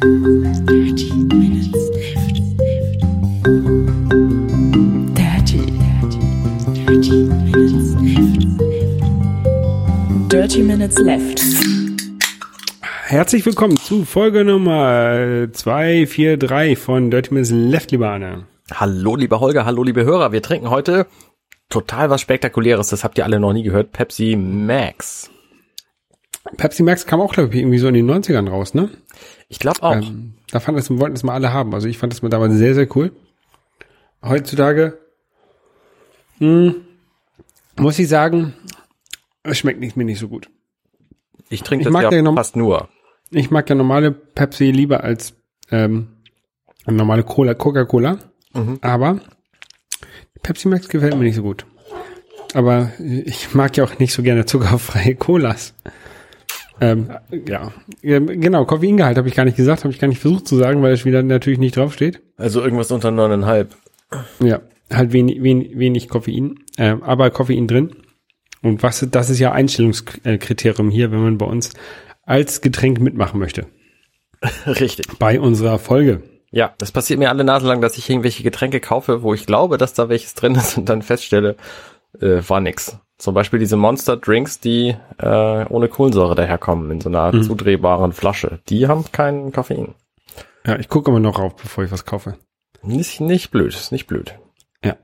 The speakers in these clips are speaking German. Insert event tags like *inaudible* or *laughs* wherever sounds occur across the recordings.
Dirty Minutes Left. Dirty, dirty, dirty Minutes Left. Dirty Minutes Left. Herzlich willkommen zu Folge Nummer 243 von Dirty Minutes Left, lieber Anne. Hallo, lieber Holger, hallo, liebe Hörer. Wir trinken heute total was Spektakuläres. Das habt ihr alle noch nie gehört. Pepsi Max. Pepsi Max kam auch, glaube ich, irgendwie so in den 90ern raus, ne? Ich glaube auch. Ähm, da fand das, wollten das mal alle haben. Also ich fand das mal damals sehr, sehr cool. Heutzutage, mh, muss ich sagen, es schmeckt nicht, mir nicht so gut. ich trinke das mag ja ja fast nur. Ich mag ja normale Pepsi lieber als ähm, normale Cola, Coca-Cola. Mhm. Aber Pepsi Max gefällt mir nicht so gut. Aber ich mag ja auch nicht so gerne zuckerfreie Colas. Ähm, ja, genau, Koffeingehalt habe ich gar nicht gesagt, habe ich gar nicht versucht zu sagen, weil es wieder natürlich nicht draufsteht. Also irgendwas unter neuneinhalb. Ja, halt wenig, wenig, wenig Koffein, äh, aber Koffein drin. Und was, das ist ja Einstellungskriterium hier, wenn man bei uns als Getränk mitmachen möchte. *laughs* Richtig. Bei unserer Folge. Ja, das passiert mir alle Nase lang, dass ich irgendwelche Getränke kaufe, wo ich glaube, dass da welches drin ist und dann feststelle, äh, war nix. Zum Beispiel diese Monster Drinks, die äh, ohne Kohlensäure daherkommen, in so einer Mhm. zudrehbaren Flasche. Die haben kein Koffein. Ja, ich gucke immer noch rauf, bevor ich was kaufe. Nicht, nicht blöd, ist nicht blöd. Ja.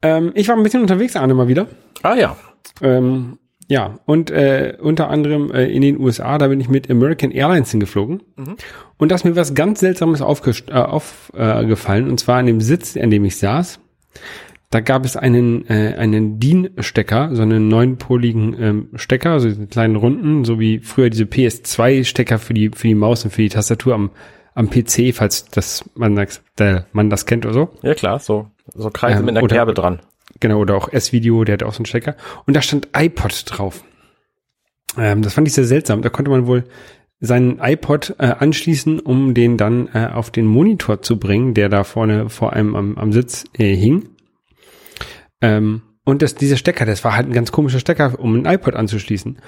Ähm, ich war ein bisschen unterwegs, Arne, mal wieder. Ah ja. Ähm, ja, und äh, unter anderem äh, in den USA, da bin ich mit American Airlines hingeflogen. Und da ist mir was ganz Seltsames aufgefallen, äh, aufgefallen, äh, gefallen, und zwar an dem Sitz, an dem ich saß. Da gab es einen, äh, einen DIN-Stecker, so einen neunpoligen ähm, Stecker, also diese kleinen runden, so wie früher diese PS2-Stecker für die, für die Maus und für die Tastatur am, am PC, falls das man, das, äh, man das kennt oder so. Ja klar, so, so Kreise Ähm, mit einer oder- Kerbe dran. Genau, oder auch S-Video, der hat auch so einen Stecker. Und da stand iPod drauf. Ähm, das fand ich sehr seltsam. Da konnte man wohl seinen iPod äh, anschließen, um den dann äh, auf den Monitor zu bringen, der da vorne vor einem am, am Sitz äh, hing. Ähm, und das, dieser Stecker, das war halt ein ganz komischer Stecker, um einen iPod anzuschließen.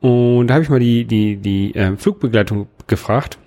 Und da habe ich mal die, die, die äh, Flugbegleitung gefragt.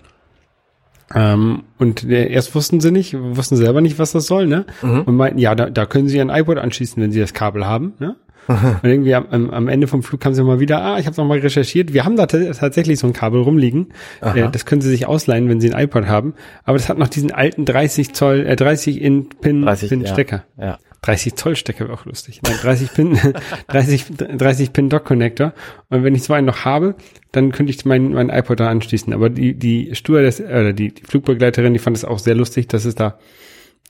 Ähm, und äh, erst wussten sie nicht, wussten selber nicht, was das soll, ne? Und meinten, ja, da, da können sie ein iPod anschließen, wenn sie das Kabel haben, ne? Und irgendwie am, am, Ende vom Flug kamen sie mal wieder, ah, ich habe noch mal recherchiert, wir haben da tatsächlich so ein Kabel rumliegen. Äh, das können sie sich ausleihen, wenn sie ein iPod haben. Aber das hat noch diesen alten 30 Zoll, äh, 30 in Pin, 30, Pin ja. Stecker. Ja. 30 Zoll Stecker wäre auch lustig. Nein, 30 Pin, *laughs* 30, 30 Pin Dock Connector. Und wenn ich so einen noch habe, dann könnte ich meinen mein iPod da anschließen. Aber die, die Stewardess, äh, die, die Flugbegleiterin, die fand es auch sehr lustig, dass es da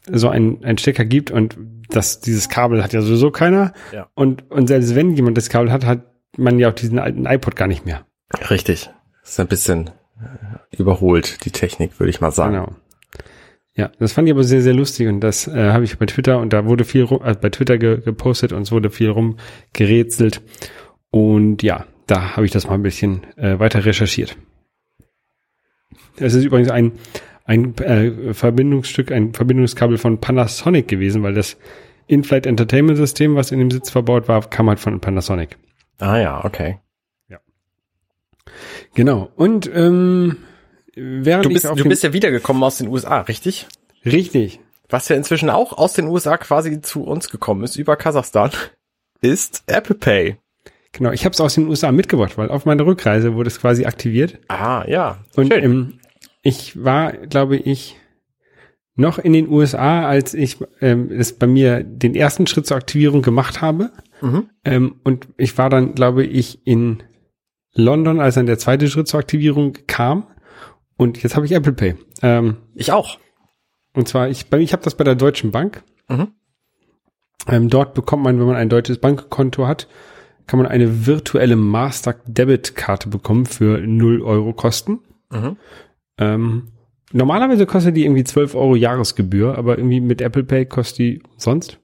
so einen, einen Stecker gibt und das, dieses Kabel hat ja sowieso keiner. Ja. Und, und selbst wenn jemand das Kabel hat, hat man ja auch diesen alten iPod gar nicht mehr. Richtig. Das ist ein bisschen überholt, die Technik, würde ich mal sagen. Genau. Ja, das fand ich aber sehr, sehr lustig und das äh, habe ich bei Twitter und da wurde viel rum, äh, bei Twitter ge gepostet und es wurde viel rumgerätselt und ja, da habe ich das mal ein bisschen äh, weiter recherchiert. Es ist übrigens ein ein äh, Verbindungsstück, ein Verbindungskabel von Panasonic gewesen, weil das In-Flight Entertainment System, was in dem Sitz verbaut war, kam halt von Panasonic. Ah ja, okay. Genau. Und ähm, während Du bist, du bist ja wiedergekommen aus den USA, richtig? richtig, Was ja inzwischen auch aus den USA quasi zu uns gekommen ist, über Kasachstan, *laughs* ist Apple Pay. genau, ich habe es aus den USA mitgebracht, weil auf meiner Rückreise wurde es quasi aktiviert. Ah, ja. Und Schön. ähm, ich war, glaube ich, noch in den USA, als ich ähm, es bei mir den ersten Schritt zur Aktivierung gemacht habe. Mhm. Ähm, und ich war dann, glaube ich, in London, als dann der zweite Schritt zur Aktivierung kam. Und jetzt habe ich Apple Pay. Ähm, Ich auch. und zwar, ich, bei, ich habe das bei der Deutschen Bank. Mhm. Ähm, dort bekommt man, wenn man ein deutsches Bankkonto hat, kann man eine virtuelle Master-Debit-Karte bekommen für 0 Euro Kosten. Mhm. Ähm, normalerweise kostet die irgendwie 12 Euro Jahresgebühr, aber irgendwie mit Apple Pay kostet die sonst.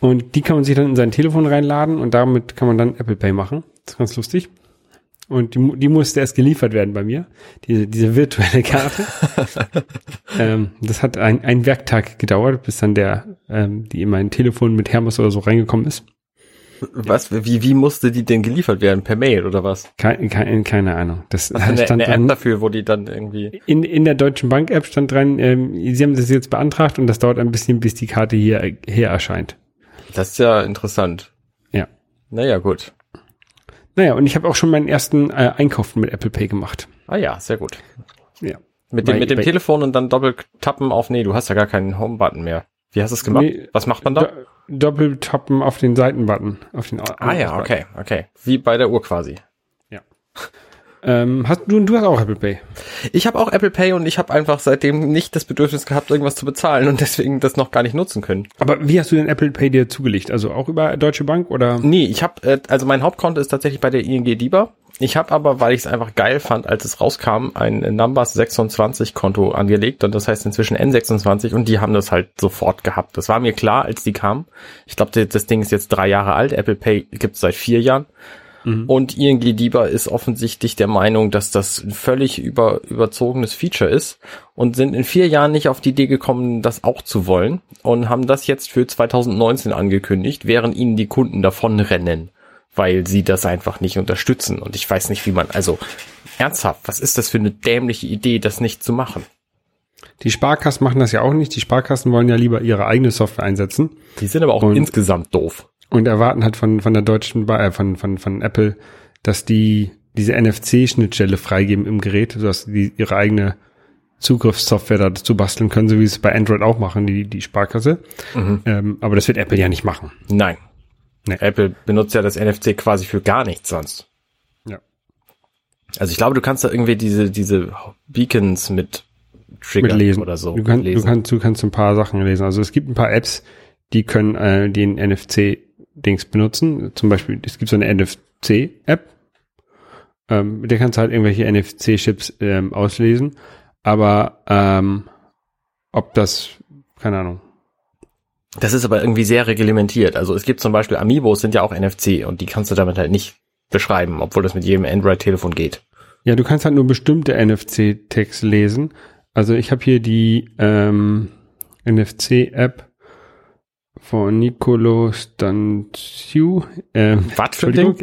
Und die kann man sich dann in sein Telefon reinladen und damit kann man dann Apple Pay machen. Das ist ganz lustig. Und die, die musste erst geliefert werden bei mir, diese, diese virtuelle Karte. *laughs* ähm, das hat ein, ein Werktag gedauert, bis dann der, ähm, die in mein Telefon mit Hermes oder so reingekommen ist. Was, wie, wie musste die denn geliefert werden? Per Mail oder was? Kein, kein, keine Ahnung. Das du eine, stand eine App dafür, wo die dann irgendwie. in, in der Deutschen Bank App stand dran, ähm, Sie haben das jetzt beantragt und das dauert ein bisschen, bis die Karte hier her erscheint. Das ist ja interessant. Ja. Naja, gut. Naja, und ich habe auch schon meinen ersten äh, Einkauf mit Apple Pay gemacht. Ah ja, sehr gut. Ja. Mit dem, mit dem Telefon und dann doppelt tappen auf, nee, du hast ja gar keinen Home-Button mehr. Wie hast du es gemacht? Nee, Was macht man da? Do Doppeltappen auf den Seitenbutton. Auf den ah ja, okay, okay. Wie bei der Uhr quasi. Ähm, hast du, du hast auch Apple Pay. Ich habe auch Apple Pay und ich habe einfach seitdem nicht das Bedürfnis gehabt, irgendwas zu bezahlen und deswegen das noch gar nicht nutzen können. Aber wie hast du denn Apple Pay dir zugelegt? Also auch über Deutsche Bank oder? Nee, ich habe, äh, also mein Hauptkonto ist tatsächlich bei der ING DIBA. Ich habe aber, weil ich es einfach geil fand, als es rauskam, ein Numbers 26 Konto angelegt und das heißt inzwischen N26 und die haben das halt sofort gehabt. Das war mir klar, als die kamen. Ich glaube, das Ding ist jetzt drei Jahre alt. Apple Pay gibt's seit vier Jahren. Und ING DIBA ist offensichtlich der Meinung, dass das ein völlig über, überzogenes Feature ist und sind in vier Jahren nicht auf die Idee gekommen, das auch zu wollen und haben das jetzt für 2019 angekündigt, während ihnen die Kunden davonrennen, weil sie das einfach nicht unterstützen. Und ich weiß nicht, wie man, also ernsthaft, was ist das für eine dämliche Idee, das nicht zu machen? Die Sparkassen machen das ja auch nicht. Die Sparkassen wollen ja lieber ihre eigene Software einsetzen Die sind aber auch Und- insgesamt doof. Und erwarten halt von, von der deutschen, äh, von, von, von Apple, dass die diese NFC-Schnittstelle freigeben im Gerät, sodass die ihre eigene Zugriffssoftware dazu basteln können, so wie es bei Android auch machen, die, die Sparkasse. Ähm, aber das wird Apple ja nicht machen. Nein. Nee. Apple benutzt ja das NFC quasi für gar nichts sonst. Ja. Also ich glaube, du kannst da irgendwie diese, diese Beacons mit triggern Mit lesen. oder so. Du, kannst, lesen. du kannst, du kannst ein paar Sachen lesen. Also es gibt ein paar Apps, die können äh, den NFC-Dings benutzen. Zum Beispiel, es gibt so eine NFC-App. Ähm, mit der kannst du halt irgendwelche NFC-Chips ähm, auslesen. Aber ähm, ob das, keine Ahnung. Das ist aber irgendwie sehr reglementiert. Also es gibt zum Beispiel Amiibos sind ja auch NFC und die kannst du damit halt nicht beschreiben, obwohl das mit jedem Android-Telefon geht. Ja, du kannst halt nur bestimmte NFC-Tags lesen. Also ich habe hier die ähm, NFC-App von Nicolo Stanciu. Ähm, Was für ein Entschuldigung,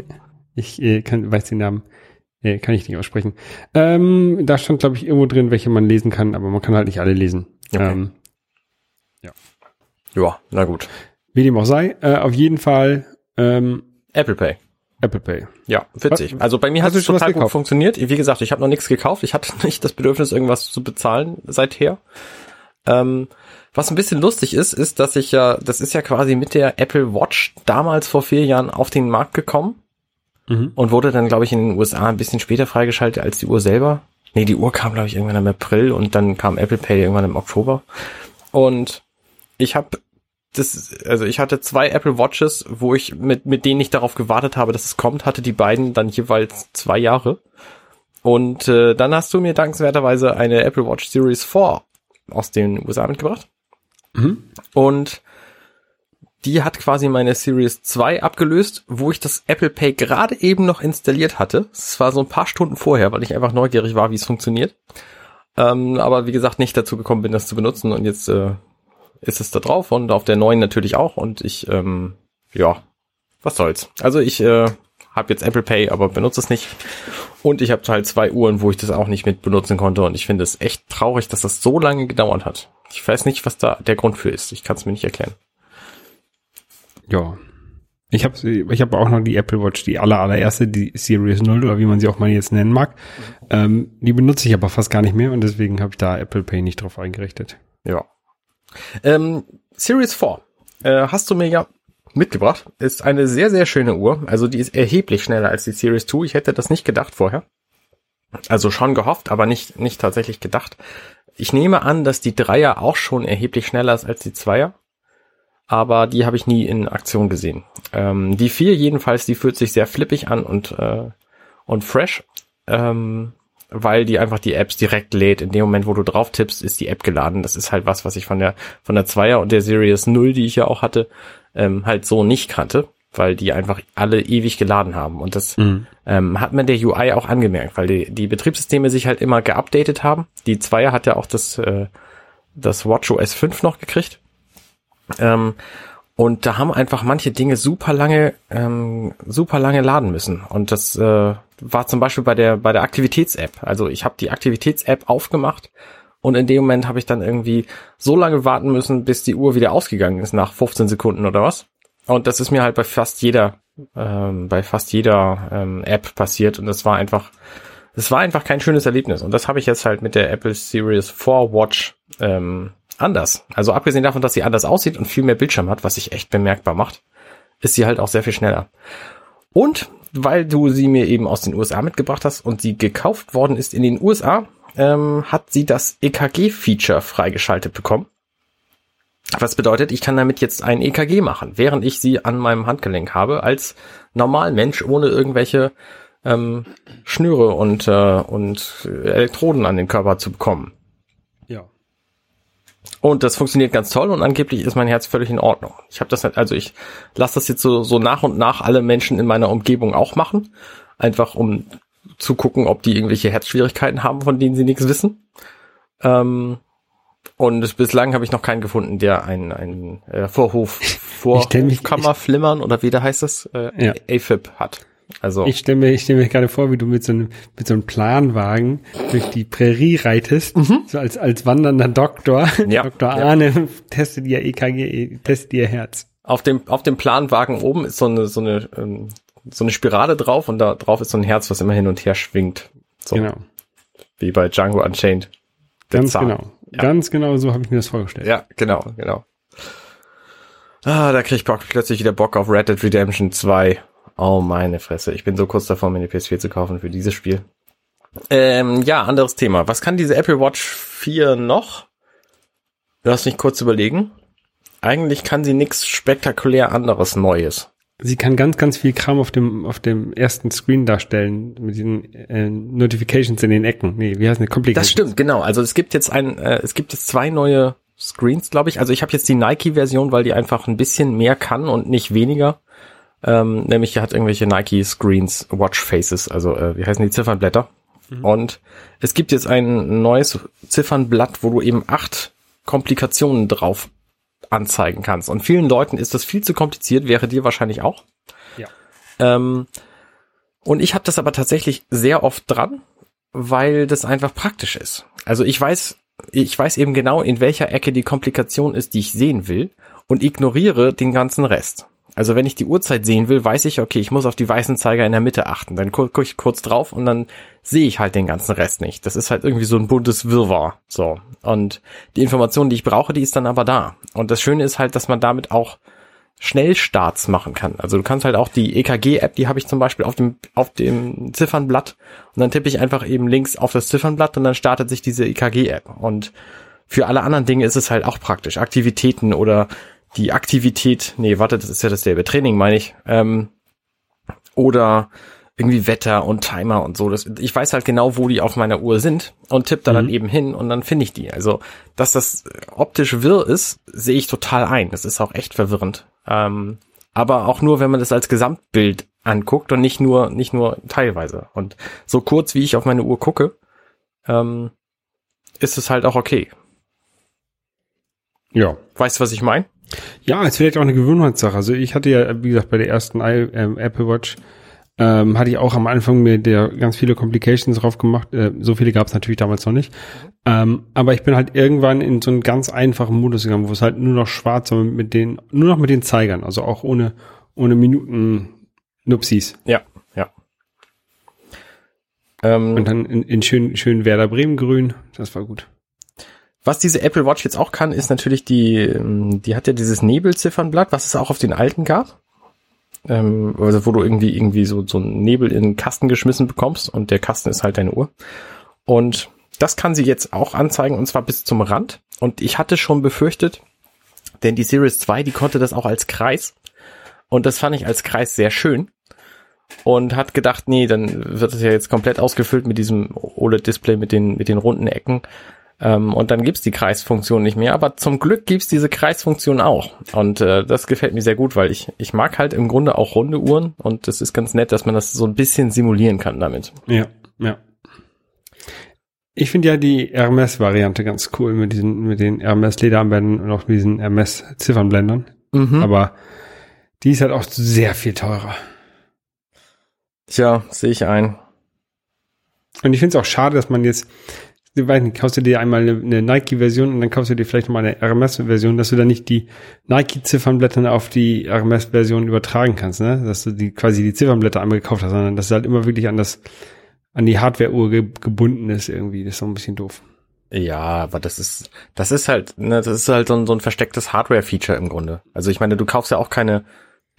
ich äh, kann, weiß den Namen, äh, kann ich nicht aussprechen. Ähm, da stand, glaube ich, irgendwo drin, welche man lesen kann, aber man kann halt nicht alle lesen. Okay. Ähm, Ja, na gut. wie dem auch sei, äh, auf jeden Fall ähm, Apple Pay. Apple Pay. Ja, witzig. Was- Also bei mir hat es total gut funktioniert. Wie gesagt, ich habe noch nichts gekauft. Ich hatte *laughs* nicht das Bedürfnis, irgendwas zu bezahlen seither. Ähm, was ein bisschen lustig ist, ist, dass ich ja, das ist ja quasi mit der Apple Watch damals vor vier Jahren auf den Markt gekommen Mhm. und wurde dann, glaube ich, in den USA ein bisschen später freigeschaltet als die Uhr selber. Nee, die Uhr kam, glaube ich, irgendwann im April und dann kam Apple Pay irgendwann im Oktober. Und ich habe das, also ich hatte zwei Apple Watches, wo ich mit, mit denen ich darauf gewartet habe, dass es kommt, hatte die beiden dann jeweils zwei Jahre. Und äh, dann hast du mir dankenswerterweise eine Apple Watch Series 4 aus den USA mitgebracht. Mhm. Und die hat quasi meine Series 2 abgelöst, wo ich das Apple Pay gerade eben noch installiert hatte. Es war so ein paar Stunden vorher, weil ich einfach neugierig war, wie es funktioniert. Ähm, aber wie gesagt, nicht dazu gekommen bin, das zu benutzen. Und jetzt äh, ist es da drauf und auf der neuen natürlich auch. Und ich, ähm, ja, was soll's. Also ich äh, habe jetzt Apple Pay, aber benutze es nicht. Und ich habe halt zwei Uhren, wo ich das auch nicht mit benutzen konnte. Und ich finde es echt traurig, dass das so lange gedauert hat. Ich weiß nicht, was da der Grund für ist. Ich kann es mir nicht erklären. Ja. Ich habe ich hab auch noch die Apple Watch, die aller, allererste, die Series 0 oder wie man sie auch mal jetzt nennen mag. Ähm, die benutze ich aber fast gar nicht mehr und deswegen habe ich da Apple Pay nicht drauf eingerichtet. Ja. Ähm, Series 4 äh, hast du mir ja mitgebracht. Ist eine sehr, sehr schöne Uhr. Also die ist erheblich schneller als die Series 2. Ich hätte das nicht gedacht vorher. Also schon gehofft, aber nicht, nicht tatsächlich gedacht. Ich nehme an, dass die Dreier auch schon erheblich schneller ist als die Zweier. Aber die habe ich nie in Aktion gesehen. Ähm, die vier jedenfalls, die fühlt sich sehr flippig an und, äh, und fresh. Ähm, weil die einfach die Apps direkt lädt. In dem Moment, wo du drauf tippst, ist die App geladen. Das ist halt was, was ich von der von der Zweier und der Series 0, die ich ja auch hatte, ähm, halt so nicht kannte, weil die einfach alle ewig geladen haben. Und das ähm, hat man der UI auch angemerkt, weil die, die Betriebssysteme sich halt immer geupdatet haben. Die Zweier hat ja auch das, äh, das WatchOS 5 noch gekriegt. Ähm, Und da haben einfach manche Dinge super lange, ähm, super lange laden müssen. Und das äh, war zum Beispiel bei der bei der Aktivitäts-App. Also ich habe die Aktivitäts-App aufgemacht und in dem Moment habe ich dann irgendwie so lange warten müssen, bis die Uhr wieder ausgegangen ist nach 15 Sekunden oder was. Und das ist mir halt bei fast jeder ähm, bei fast jeder ähm, App passiert und das war einfach es war einfach kein schönes Erlebnis. Und das habe ich jetzt halt mit der Apple Series 4 Watch ähm, anders. Also abgesehen davon, dass sie anders aussieht und viel mehr Bildschirm hat, was sich echt bemerkbar macht, ist sie halt auch sehr viel schneller. Und weil du sie mir eben aus den USA mitgebracht hast und sie gekauft worden ist in den USA, ähm, hat sie das EKG-Feature freigeschaltet bekommen. Was bedeutet, ich kann damit jetzt ein EKG machen, während ich sie an meinem Handgelenk habe, als normal Mensch ohne irgendwelche ähm, Schnüre und, äh, und Elektroden an den Körper zu bekommen. Ja. Und das funktioniert ganz toll und angeblich ist mein Herz völlig in Ordnung. Ich habe das halt, also ich lasse das jetzt so, so nach und nach alle Menschen in meiner Umgebung auch machen. Einfach um zu gucken, ob die irgendwelche Herzschwierigkeiten haben, von denen sie nichts wissen. Ähm, und bislang habe ich noch keinen gefunden, der ein, ein äh, Vorhof, Vorkammerflimmern oder wie da heißt das, äh, Ja. AFib hat. Also Ich stelle mir, ich stell mir gerade vor, wie du mit so einem, mit so einem Planwagen durch die Prärie reitest, so als, als wandernder Doktor. Mhm. Ja, *laughs* Dr. ja. Arne testet ihr EKG, testet ihr Herz. auf dem auf dem Planwagen oben ist so eine so eine ähm, so eine Spirale drauf und da drauf ist so ein Herz, was immer hin und her schwingt. So Genau. wie bei Django Unchained. Ganz Zahn. genau. Ja. Ganz genau so habe ich mir das vorgestellt. Ja, genau, genau. Ah, da krieg ich plötzlich wieder Bock auf Red Dead Redemption 2. Oh, meine Fresse. Ich bin so kurz davor, mir eine PS4 zu kaufen für dieses Spiel. Ähm, ja, anderes Thema. Was kann diese Apple Watch 4 noch? Lass mich kurz überlegen. Eigentlich kann sie nichts spektakulär anderes Neues. Sie kann ganz, ganz viel Kram auf dem, auf dem ersten Screen darstellen, mit diesen äh, Notifications in den Ecken. Nee, wie heißt eine Complications? Das stimmt, genau. Also es gibt jetzt ein, äh, es gibt jetzt zwei neue Screens, glaube ich. Also ich habe jetzt die Nike-Version, weil die einfach ein bisschen mehr kann und nicht weniger. Ähm, nämlich hat irgendwelche Nike-Screens, Watch-Faces, also äh, wie heißen die Ziffernblätter. Und es gibt jetzt ein neues Ziffernblatt, wo du eben acht Komplikationen drauf anzeigen kannst. Und vielen Leuten ist das viel zu kompliziert, wäre dir wahrscheinlich auch. Ja. Ähm, und ich habe das aber tatsächlich sehr oft dran, weil das einfach praktisch ist. Also ich weiß, ich weiß eben genau, in welcher Ecke die Komplikation ist, die ich sehen will und ignoriere den ganzen Rest. Also wenn ich die Uhrzeit sehen will, weiß ich, okay, ich muss auf die weißen Zeiger in der Mitte achten. Dann gucke ich kurz drauf und dann sehe ich halt den ganzen Rest nicht. Das ist halt irgendwie so ein buntes Wirrwarr. So. Und die Information, die ich brauche, die ist dann aber da. Und das Schöne ist halt, dass man damit auch Schnellstarts machen kann. Also du kannst halt auch die EKG-App, die habe ich zum Beispiel auf dem, auf dem Ziffernblatt und dann tippe ich einfach eben links auf das Ziffernblatt und dann startet sich diese EKG-App. Und für alle anderen Dinge ist es halt auch praktisch. Aktivitäten oder die Aktivität, nee, warte, das ist ja dasselbe Training, meine ich. Ähm, oder irgendwie Wetter und Timer und so. Das, ich weiß halt genau, wo die auf meiner Uhr sind und tippe da dann Mhm. eben hin und dann finde ich die. Also, dass das optisch wirr ist, sehe ich total ein. Das ist auch echt verwirrend. Ähm, aber auch nur, wenn man das als Gesamtbild anguckt und nicht nur, nicht nur teilweise. Und so kurz, wie ich auf meine Uhr gucke, ähm, ist es halt auch okay. Ja. Weißt du, was ich meine? Ja, es ist vielleicht auch eine Gewohnheitssache. Also ich hatte ja, wie gesagt, bei der ersten ähm, Apple Watch ähm, hatte ich auch am Anfang mir der ganz viele Complications drauf gemacht. Äh, so viele gab es natürlich damals noch nicht. Ähm, aber ich bin halt irgendwann in so einen ganz einfachen Modus gegangen, wo es halt nur noch schwarz war mit den, nur noch mit den Zeigern, also auch ohne, ohne Minuten Nupsis. Ja, ja. Ähm, Und dann in, in schön, schön Werder Bremen grün. Das war gut. Was diese Apple Watch jetzt auch kann, ist natürlich die, ähm, die hat ja dieses Nebelziffernblatt, was es auch auf den alten gab. Ähm, also wo du irgendwie irgendwie so, so einen Nebel in den Kasten geschmissen bekommst und der Kasten ist halt deine Uhr. Und das kann sie jetzt auch anzeigen und zwar bis zum Rand. Und ich hatte schon befürchtet, denn die Series 2, die konnte das auch als Kreis. Und das fand ich als Kreis sehr schön. Und hat gedacht, nee, dann wird es ja jetzt komplett ausgefüllt mit diesem OLED-Display mit den, mit den runden Ecken. Ähm, und dann gibt's die Kreisfunktion nicht mehr. Aber zum Glück gibt's diese Kreisfunktion auch. Und äh, das gefällt mir sehr gut, weil ich, ich mag halt im Grunde auch runde Uhren. Und das ist ganz nett, dass man das so ein bisschen simulieren kann damit. Ja, ja. Ich finde ja die Hermes-Variante ganz cool mit diesen, mit den Hermes-Lederarmbändern und auch mit diesen Hermes-Ziffernblendern. Mhm. Aber die ist halt auch sehr viel teurer. Tja, sehe ich ein. Und ich finde es auch schade, dass man jetzt, ich weiß nicht, kaufst du dir einmal eine, Nike-Version und dann kaufst du dir vielleicht nochmal eine RMS-Version, dass du dann nicht die Nike-Ziffernblätter auf die RMS-Version übertragen kannst, ne? Dass du die quasi die Ziffernblätter einmal gekauft hast, sondern dass es halt immer wirklich an das, an die Hardware-Uhr ge gebunden ist irgendwie. Das ist so ein bisschen doof. Ja, aber das ist, das ist halt, ne, das ist halt so ein, so ein verstecktes Hardware-Feature im Grunde. Also ich meine, du kaufst ja auch keine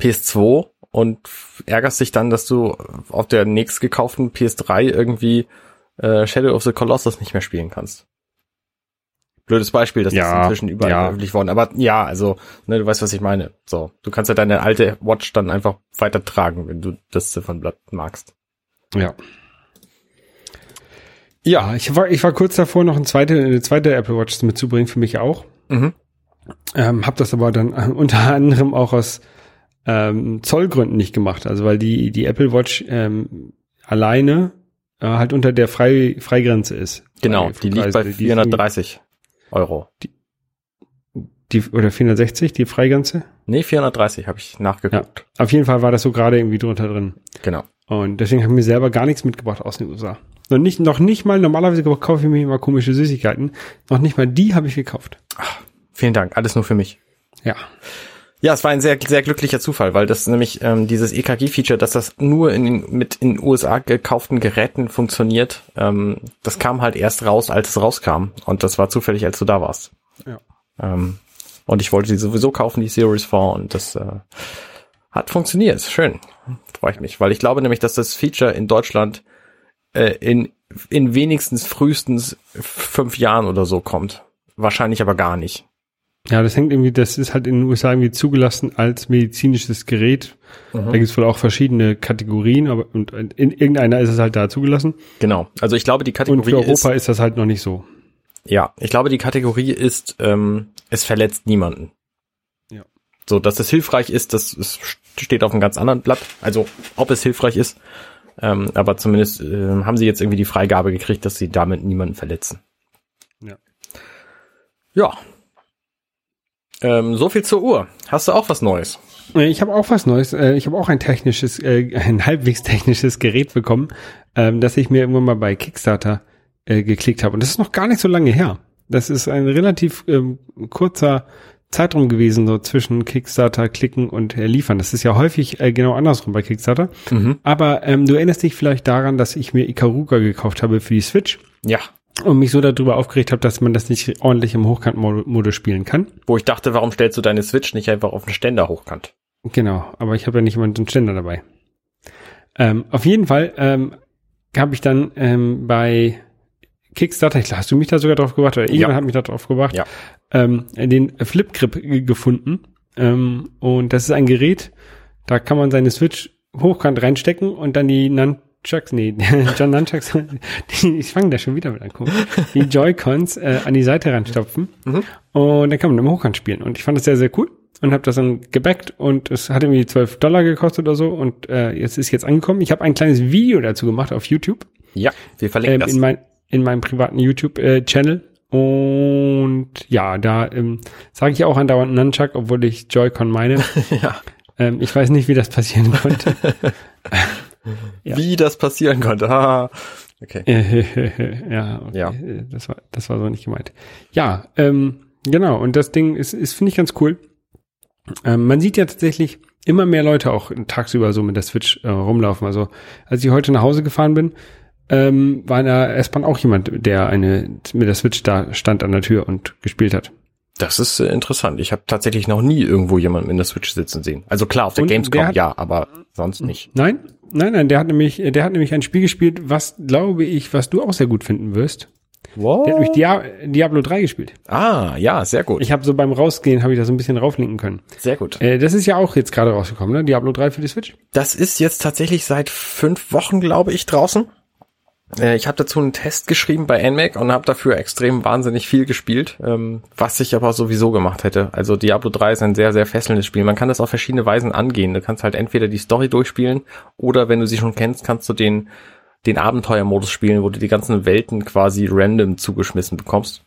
PS2 und ärgerst dich dann, dass du auf der nächst gekauften PS3 irgendwie äh, Shadow of the Colossus nicht mehr spielen kannst. Blödes Beispiel, das Ja, ist inzwischen überall ja. veröffentlicht worden. Aber ja, also, ne, du weißt, was ich meine. So, du kannst ja deine alte Watch dann einfach weitertragen, wenn du das Ziffernblatt magst. Ja. Ja, ich war, ich war kurz davor, noch eine zweite, eine zweite Apple Watch mitzubringen, für mich auch. Mhm. Ähm, hab das aber dann äh, *laughs* unter anderem auch aus ähm, Zollgründen nicht gemacht. Also weil die, die Apple Watch ähm, alleine äh, halt unter der Frei, Freigrenze ist. Genau, die liegt bei Die ist 430 Euro. Die, oder 460, die Freigrenze? Nee, 430 habe ich nachgeguckt. Auf jeden Fall war das so gerade irgendwie drunter drin. Genau. Und deswegen habe ich mir selber gar nichts mitgebracht aus den USA. Noch nicht, noch nicht mal, normalerweise kaufe ich mir immer komische Süßigkeiten. Noch nicht mal die habe ich gekauft. Vielen Dank, alles nur für mich. Ja. Ja, es war ein sehr, sehr glücklicher Zufall, weil das nämlich ähm, dieses EKG-Feature, dass das nur in, den- mit in den USA gekauften Geräten funktioniert, ähm, das kam halt erst raus, als es rauskam. Und das war zufällig, als du da warst. Ja. Ähm, und ich wollte die sowieso kaufen, die Series 4, und das äh, hat funktioniert. Schön. Freue ich mich, weil ich glaube nämlich, dass das Feature in Deutschland äh, in, in wenigstens frühestens fünf Jahren oder so kommt. Wahrscheinlich aber gar nicht. Ja, das hängt irgendwie, das ist halt in den USA irgendwie zugelassen als medizinisches Gerät. Da gibt es wohl auch verschiedene Kategorien, aber und in irgendeiner ist es halt da zugelassen. Genau. Also ich glaube, die Und Kategorie für Europa ist, ist, das halt noch nicht so. ja, ich glaube, die Kategorie ist, ähm, es verletzt niemanden. Ja. So, dass es hilfreich ist, das steht auf einem ganz anderen Blatt. Also, ob es hilfreich ist. Ähm, aber zumindest ähm, haben sie jetzt irgendwie die Freigabe gekriegt, dass sie damit niemanden verletzen. Ja. Ja. Ähm, so viel zur Uhr. Hast du auch was Neues? Äh, Ich habe auch was Neues. Äh, Ich habe auch ein technisches, äh, ein halbwegs technisches Gerät bekommen, ähm, das ich mir irgendwann mal bei Kickstarter geklickt habe. Und das ist noch gar nicht so lange her. Das ist ein relativ ähm, kurzer Zeitraum gewesen, so zwischen Kickstarter klicken und äh, liefern. Das ist ja häufig äh, genau andersrum bei Kickstarter. Mhm. Aber ähm, du erinnerst dich vielleicht daran, dass ich mir Ikaruga gekauft habe für die Switch Ja. Und mich so darüber aufgeregt habe, dass man das nicht ordentlich im Hochkant-Modus spielen kann. Wo ich dachte, warum stellst du deine Switch nicht einfach auf den Ständer hochkant? Genau, aber ich habe ja nicht immer einen Ständer dabei. Ähm, auf jeden Fall ähm, habe ich dann ähm, bei Kickstarter, ich hast du mich da sogar drauf gebracht oder irgendjemand Ja. hat mich da drauf gebracht, Ja. ähm, den Flip Grip g- gefunden. Ähm, und das ist ein Gerät, da kann man seine Switch hochkant reinstecken und dann die Nunchucks, nee, *laughs* John Nunchucks, *laughs* die, ich fange da schon wieder mit an, guck. die Joy-Cons äh, an die Seite ranstopfen Mhm. und dann kann man im Hochkant spielen. Und ich fand das sehr, sehr cool und habe das dann gebackt und es hat irgendwie 12 Dollar gekostet oder so und äh, jetzt ist jetzt angekommen. Ich habe ein kleines Video dazu gemacht auf YouTube, Ja, wir verlinken ähm, das. in, mein, in meinem privaten YouTube-Channel. und ja, da ähm, sage ich auch andauernd Nunchuck, obwohl ich Joy-Con meine. *laughs* ja. ähm, ich weiß nicht, wie das passieren konnte. *laughs* ja. Wie das passieren konnte. Haha. okay. *laughs* ja, okay. Ja. Das war, das war so nicht gemeint. Ja, ähm, genau. Und das Ding ist, ist finde ich ganz cool. Ähm, man sieht ja tatsächlich immer mehr Leute auch tagsüber so mit der Switch äh, rumlaufen. Also als ich heute nach Hause gefahren bin, ähm, war in der S-Bahn auch jemand, der eine mit der Switch da stand an der Tür und gespielt hat. Das ist äh, interessant. Ich habe tatsächlich noch nie irgendwo jemanden in der Switch sitzen sehen. Also klar, auf der Und Gamescom der hat- ja, aber sonst nicht. Nein, nein, nein, der hat nämlich, der hat nämlich ein Spiel gespielt, was glaube ich, was du auch sehr gut finden wirst. What? Der hat nämlich Dia Diablo 3 gespielt. Ah, ja, sehr gut. Ich habe so beim Rausgehen, habe ich da so ein bisschen rauflinken können. sehr gut. Äh, das ist ja auch jetzt gerade rausgekommen, ne? Diablo 3 für die Switch. Das ist jetzt tatsächlich seit fünf Wochen, glaube ich, draußen. Äh, Ich habe dazu einen Test geschrieben bei NMAC und habe dafür extrem wahnsinnig viel gespielt, ähm, was ich aber sowieso gemacht hätte. Also Diablo 3 ist ein sehr, sehr fesselndes Spiel. Man kann das auf verschiedene Weisen angehen. Du kannst halt entweder die Story durchspielen oder wenn du sie schon kennst, kannst du den, den Abenteuermodus spielen, wo du die ganzen Welten quasi random zugeschmissen bekommst.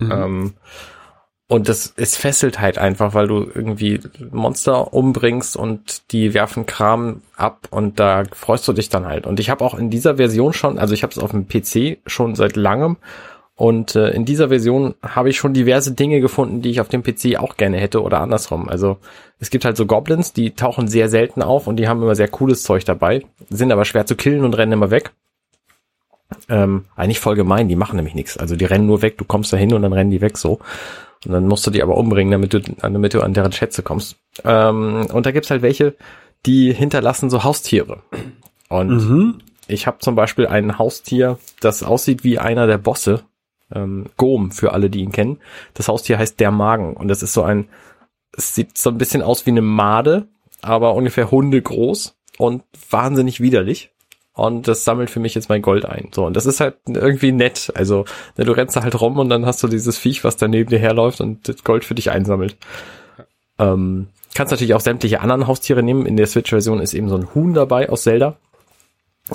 Ähm, Und das, es fesselt halt einfach, weil du irgendwie Monster umbringst und die werfen Kram ab und da freust du dich dann halt. Und ich habe auch in dieser Version schon, also ich habe es auf dem PC schon seit langem und äh, in dieser Version habe ich schon diverse Dinge gefunden, die ich auf dem PC auch gerne hätte oder andersrum. Also es gibt halt so Goblins, die tauchen sehr selten auf und die haben immer sehr cooles Zeug dabei, sind aber schwer zu killen und rennen immer weg. Ähm, eigentlich voll gemein, die machen nämlich nichts. Also die rennen nur weg, du kommst da hin und dann rennen die weg so. Und dann musst du die aber umbringen, damit du, damit du an deren Schätze kommst. Ähm, und da gibt's halt welche, die hinterlassen so Haustiere. Und Mhm. ich habe zum Beispiel ein Haustier, das aussieht wie einer der Bosse. Ähm, Gom, für alle, die ihn kennen. Das Haustier heißt der Magen. Und das ist so ein, es sieht so ein bisschen aus wie eine Made, aber ungefähr hundegroß und wahnsinnig widerlich. Und das sammelt für mich jetzt mein Gold ein. So, und das ist halt irgendwie nett. Also, ne, du rennst da halt rum und dann hast du dieses Viech, was da neben dir herläuft und das Gold für dich einsammelt. Ähm, kannst natürlich auch sämtliche anderen Haustiere nehmen. In der Switch-Version ist eben so ein Huhn dabei aus Zelda.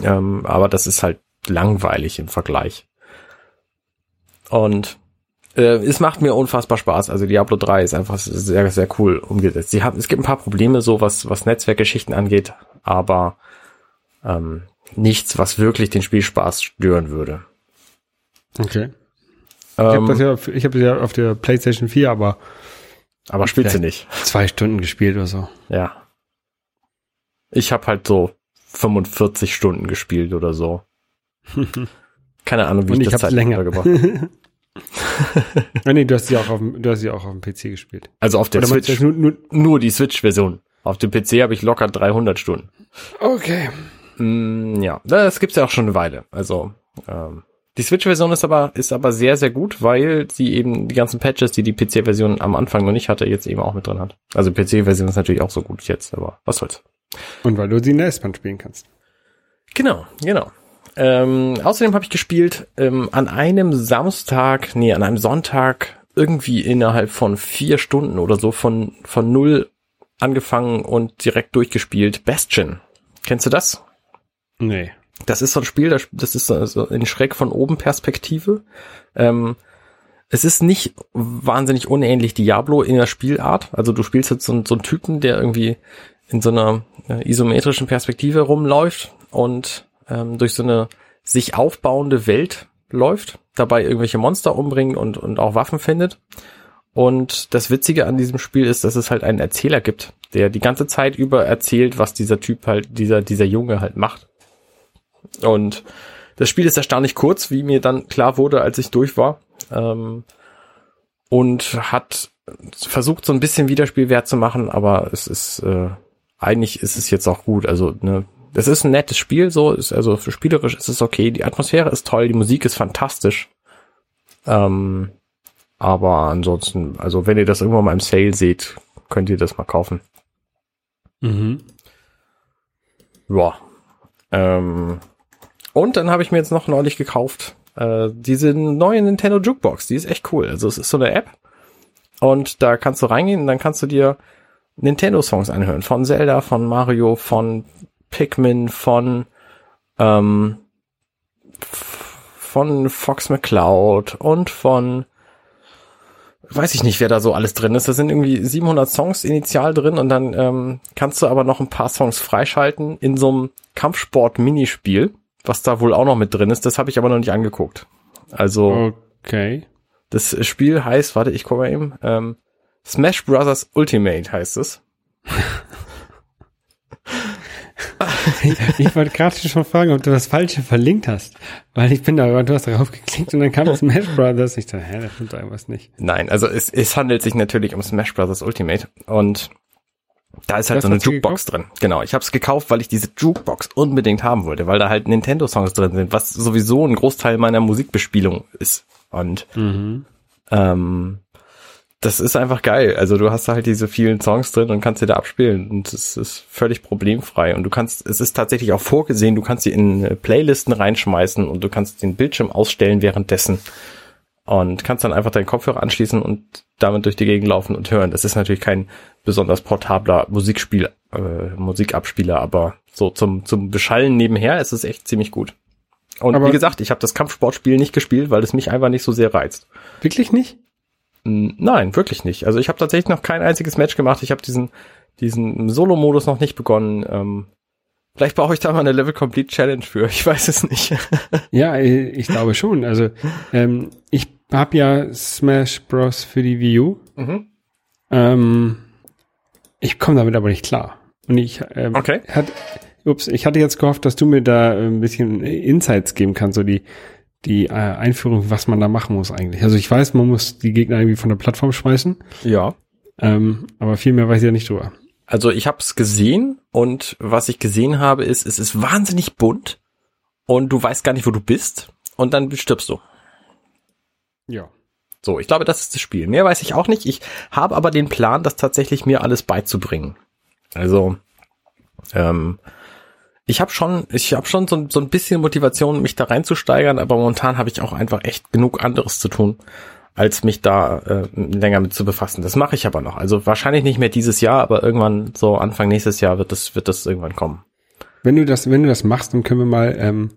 Ähm, aber das ist halt langweilig im Vergleich. Und äh, es macht mir unfassbar Spaß. Also Diablo 3 ist einfach sehr, sehr cool umgesetzt. Sie haben, es gibt ein paar Probleme, so was, was Netzwerkgeschichten angeht, aber ähm, nichts, was wirklich den Spielspaß stören würde. Okay. Ich habe Ähm, das ja, auf- ich habe das ja auf der PlayStation 4, aber aber spielst du nicht. zwei Stunden gespielt oder so. Ja. Ich habe halt so 45 Stunden gespielt oder so. *laughs* Keine Ahnung, wie Und ich, ich das Zeit länger. untergebracht. Ah, *laughs* nee, du hast sie auch auf dem, du hast sie auch auf dem PC gespielt. Also auf der Oder Switch. nur, nur, Nur die Switch-Version. Auf dem PC habe ich locker 300 Stunden. okay. Mm, ja, das gibt's ja auch schon eine Weile. Also ähm, die Switch-Version ist aber ist aber sehr sehr gut, weil sie eben die ganzen Patches, die die PC-Version am Anfang noch nicht hatte, jetzt eben auch mit drin hat. Also PC-Version ist natürlich auch so gut jetzt, aber was soll's. Und weil du sie in der S-Bahn spielen kannst. Genau, genau. Ähm, außerdem habe ich gespielt ähm, an einem Samstag, nee, an einem Sonntag irgendwie innerhalb von vier Stunden oder so von von null angefangen und direkt durchgespielt. Bastion, kennst du das? Nee. Das ist so ein Spiel, das ist so in schräg von oben Perspektive. Ähm, es ist nicht wahnsinnig unähnlich Diablo in der Spielart. Also du spielst jetzt so, so einen Typen, der irgendwie in so einer äh, isometrischen Perspektive rumläuft und ähm, durch so eine sich aufbauende Welt läuft, dabei irgendwelche Monster umbringt und, und auch Waffen findet. Und das Witzige an diesem Spiel ist, dass es halt einen Erzähler gibt, der die ganze Zeit über erzählt, was dieser Typ halt, dieser, dieser Junge halt macht. Und das Spiel ist erstaunlich kurz, wie mir dann klar wurde, als ich durch war. Ähm, und hat versucht, so ein bisschen Wiederspielwert zu machen, aber es ist, äh, eigentlich ist es jetzt auch gut. Also, ne, es ist ein nettes Spiel, so, ist, also für spielerisch ist es okay, die Atmosphäre ist toll, die Musik ist fantastisch. Ähm, aber ansonsten, also wenn ihr das irgendwann mal im Sale seht, könnt ihr das mal kaufen. Mhm. Ja. Ähm, und dann habe ich mir jetzt noch neulich gekauft äh, diese neue Nintendo Jukebox. Die ist echt cool. Also es ist so eine App und da kannst du reingehen und dann kannst du dir Nintendo-Songs anhören. Von Zelda, von Mario, von Pikmin, von ähm, von Fox McCloud und von weiß ich nicht, wer da so alles drin ist. Da sind irgendwie 700 Songs initial drin und dann ähm, kannst du aber noch ein paar Songs freischalten in so einem Kampfsport-Minispiel, was da wohl auch noch mit drin ist. Das habe ich aber noch nicht angeguckt. Also Okay. das Spiel heißt, warte, ich gucke mal eben, ähm, Smash Brothers Ultimate heißt es. Ich wollte gerade schon fragen, ob du das Falsche verlinkt hast. Weil ich bin da, du hast darauf geklickt und dann kam *laughs* Smash Brothers. Ich dachte, hä, da stimmt irgendwas nicht. Nein, also es, es handelt sich natürlich um Smash Brothers Ultimate und da ist halt Das so eine Jukebox drin. Genau, ich habe es gekauft, weil ich diese Jukebox unbedingt haben wollte, weil da halt Nintendo-Songs drin sind, was sowieso ein Großteil meiner Musikbespielung ist. Und Mhm. ähm, das ist einfach geil. Also du hast da halt diese vielen Songs drin und kannst sie da abspielen und es ist völlig problemfrei. Und du kannst, es ist tatsächlich auch vorgesehen, du kannst sie in Playlisten reinschmeißen und du kannst den Bildschirm ausstellen währenddessen und kannst dann einfach deinen Kopfhörer anschließen und damit durch die Gegend laufen und hören. Das ist natürlich kein besonders portabler Musikspiel, äh, Musikabspieler, aber so zum, zum Beschallen nebenher ist es echt ziemlich gut. Und Aber- wie gesagt, ich habe das Kampfsportspiel nicht gespielt, weil es mich einfach nicht so sehr reizt. Wirklich nicht? Nein, wirklich nicht. Also ich habe tatsächlich noch kein einziges Match gemacht. Ich habe diesen, diesen Solo-Modus noch nicht begonnen. Ähm, vielleicht brauche ich da mal eine Level Complete Challenge für. Ich weiß es nicht. *laughs* Ja, äh, ich glaube schon. Also ähm, ich habe ja Smash Bros. für die Wii U. Mhm. Ähm, ich komme damit aber nicht klar. Und ich ähm, Okay. hat, ups, ich hatte jetzt gehofft, dass du mir da äh, ein bisschen Insights geben kannst, so die die äh, Einführung, was man da machen muss eigentlich. Also ich weiß, man muss die Gegner irgendwie von der Plattform schmeißen, Ja. ähm, aber viel mehr weiß ich ja nicht drüber. Also ich habe es gesehen und was ich gesehen habe ist, es ist wahnsinnig bunt und du weißt gar nicht, wo du bist und dann stirbst du. Ja. So, ich glaube, das ist das Spiel. Mehr weiß ich auch nicht. Ich habe aber den Plan, das tatsächlich mir alles beizubringen. Also, ähm, ich habe schon, ich habe schon so, so ein bisschen Motivation, mich da reinzusteigern, aber momentan habe ich auch einfach echt genug anderes zu tun, als mich da äh, länger mit zu befassen. Das mache ich aber noch. Also wahrscheinlich nicht mehr dieses Jahr, aber irgendwann so Anfang nächstes Jahr wird das wird das irgendwann kommen. Wenn du das, wenn du das machst, dann können wir mal ähm,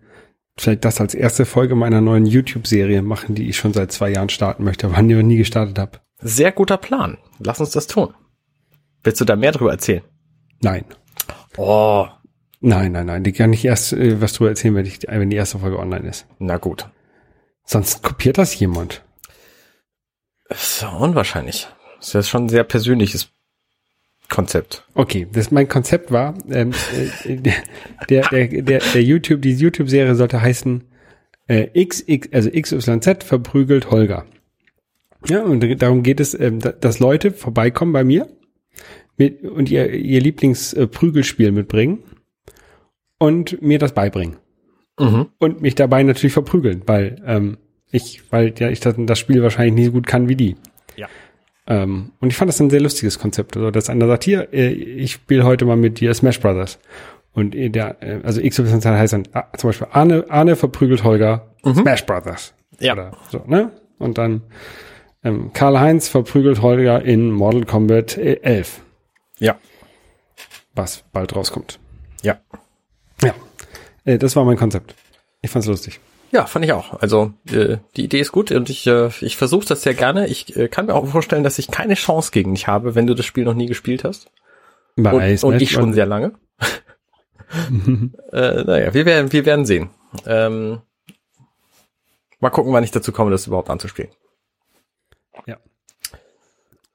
vielleicht das als erste Folge meiner neuen YouTube-Serie machen, die ich schon seit zwei Jahren starten möchte, aber noch nie gestartet habe. Sehr guter Plan. Lass uns das tun. Willst du da mehr drüber erzählen? Nein. Oh, Nein, nein, nein. Die kann ich erst äh, was drüber erzählen, wenn, ich, wenn die erste Folge online ist. na gut. Sonst kopiert das jemand. Ist ja unwahrscheinlich. Das ist ja schon ein sehr persönliches Konzept. Okay, das mein Konzept war, ähm, äh, der, der, der, der, der YouTube, die YouTube-Serie sollte heißen äh, XX, also XYZ verprügelt Holger. Ja, und darum geht es, ähm, da- dass Leute vorbeikommen bei mir mit, und ihr, ihr Lieblingsprügelspiel mitbringen und mir das beibringen. Mhm. Und mich dabei natürlich verprügeln, weil ähm, ich, weil ja ich das, das Spiel wahrscheinlich nicht so gut kann wie die. Ja. Ähm, und ich fand das ein sehr lustiges Konzept. Also, dass einer sagt, hier, äh, ich spiele heute mal mit dir Smash Brothers. Und äh, der, äh, also XY heißt dann ah, zum Beispiel Arne, Arne verprügelt Holger Smash Brothers. Ja. Oder so, ne? Und dann ähm, Karl-Heinz verprügelt Holger in Mortal Kombat äh, 11, Ja. was bald rauskommt. Ja. Ja. Äh, das war mein Konzept. Ich fand's lustig. Ja, fand ich auch. Also äh, die Idee ist gut und ich, äh, ich versuche das sehr gerne. Ich äh, kann mir auch vorstellen, dass ich keine Chance gegen dich habe, wenn du das Spiel noch nie gespielt hast. Bei Und, und Smash ich schon sehr lange. *laughs* äh, naja, wir werden, wir werden sehen. Ähm, mal gucken, wann ich dazu komme, das überhaupt anzuspielen.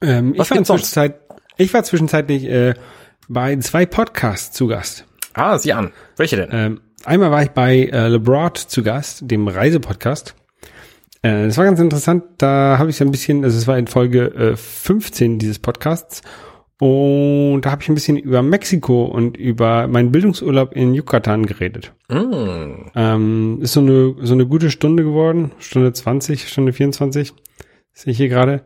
Ähm, Was ich, war zwischenzeit, ich war zwischenzeitlich äh, bei zwei Podcasts zu Gast. Ah, sieh an. Welche denn? Ähm, einmal war ich bei äh, LeBroad zu Gast, dem Reisepodcast. Äh, das war ganz interessant. Da habe ich so ein bisschen, also es war in Folge äh, 15 dieses Podcasts. Und da habe ich ein bisschen über Mexiko und über meinen Bildungsurlaub in Yucatan geredet. Mm, Ähm, ist so eine, so eine gute Stunde geworden. Stunde 20, Stunde 24. Sehe ich hier gerade.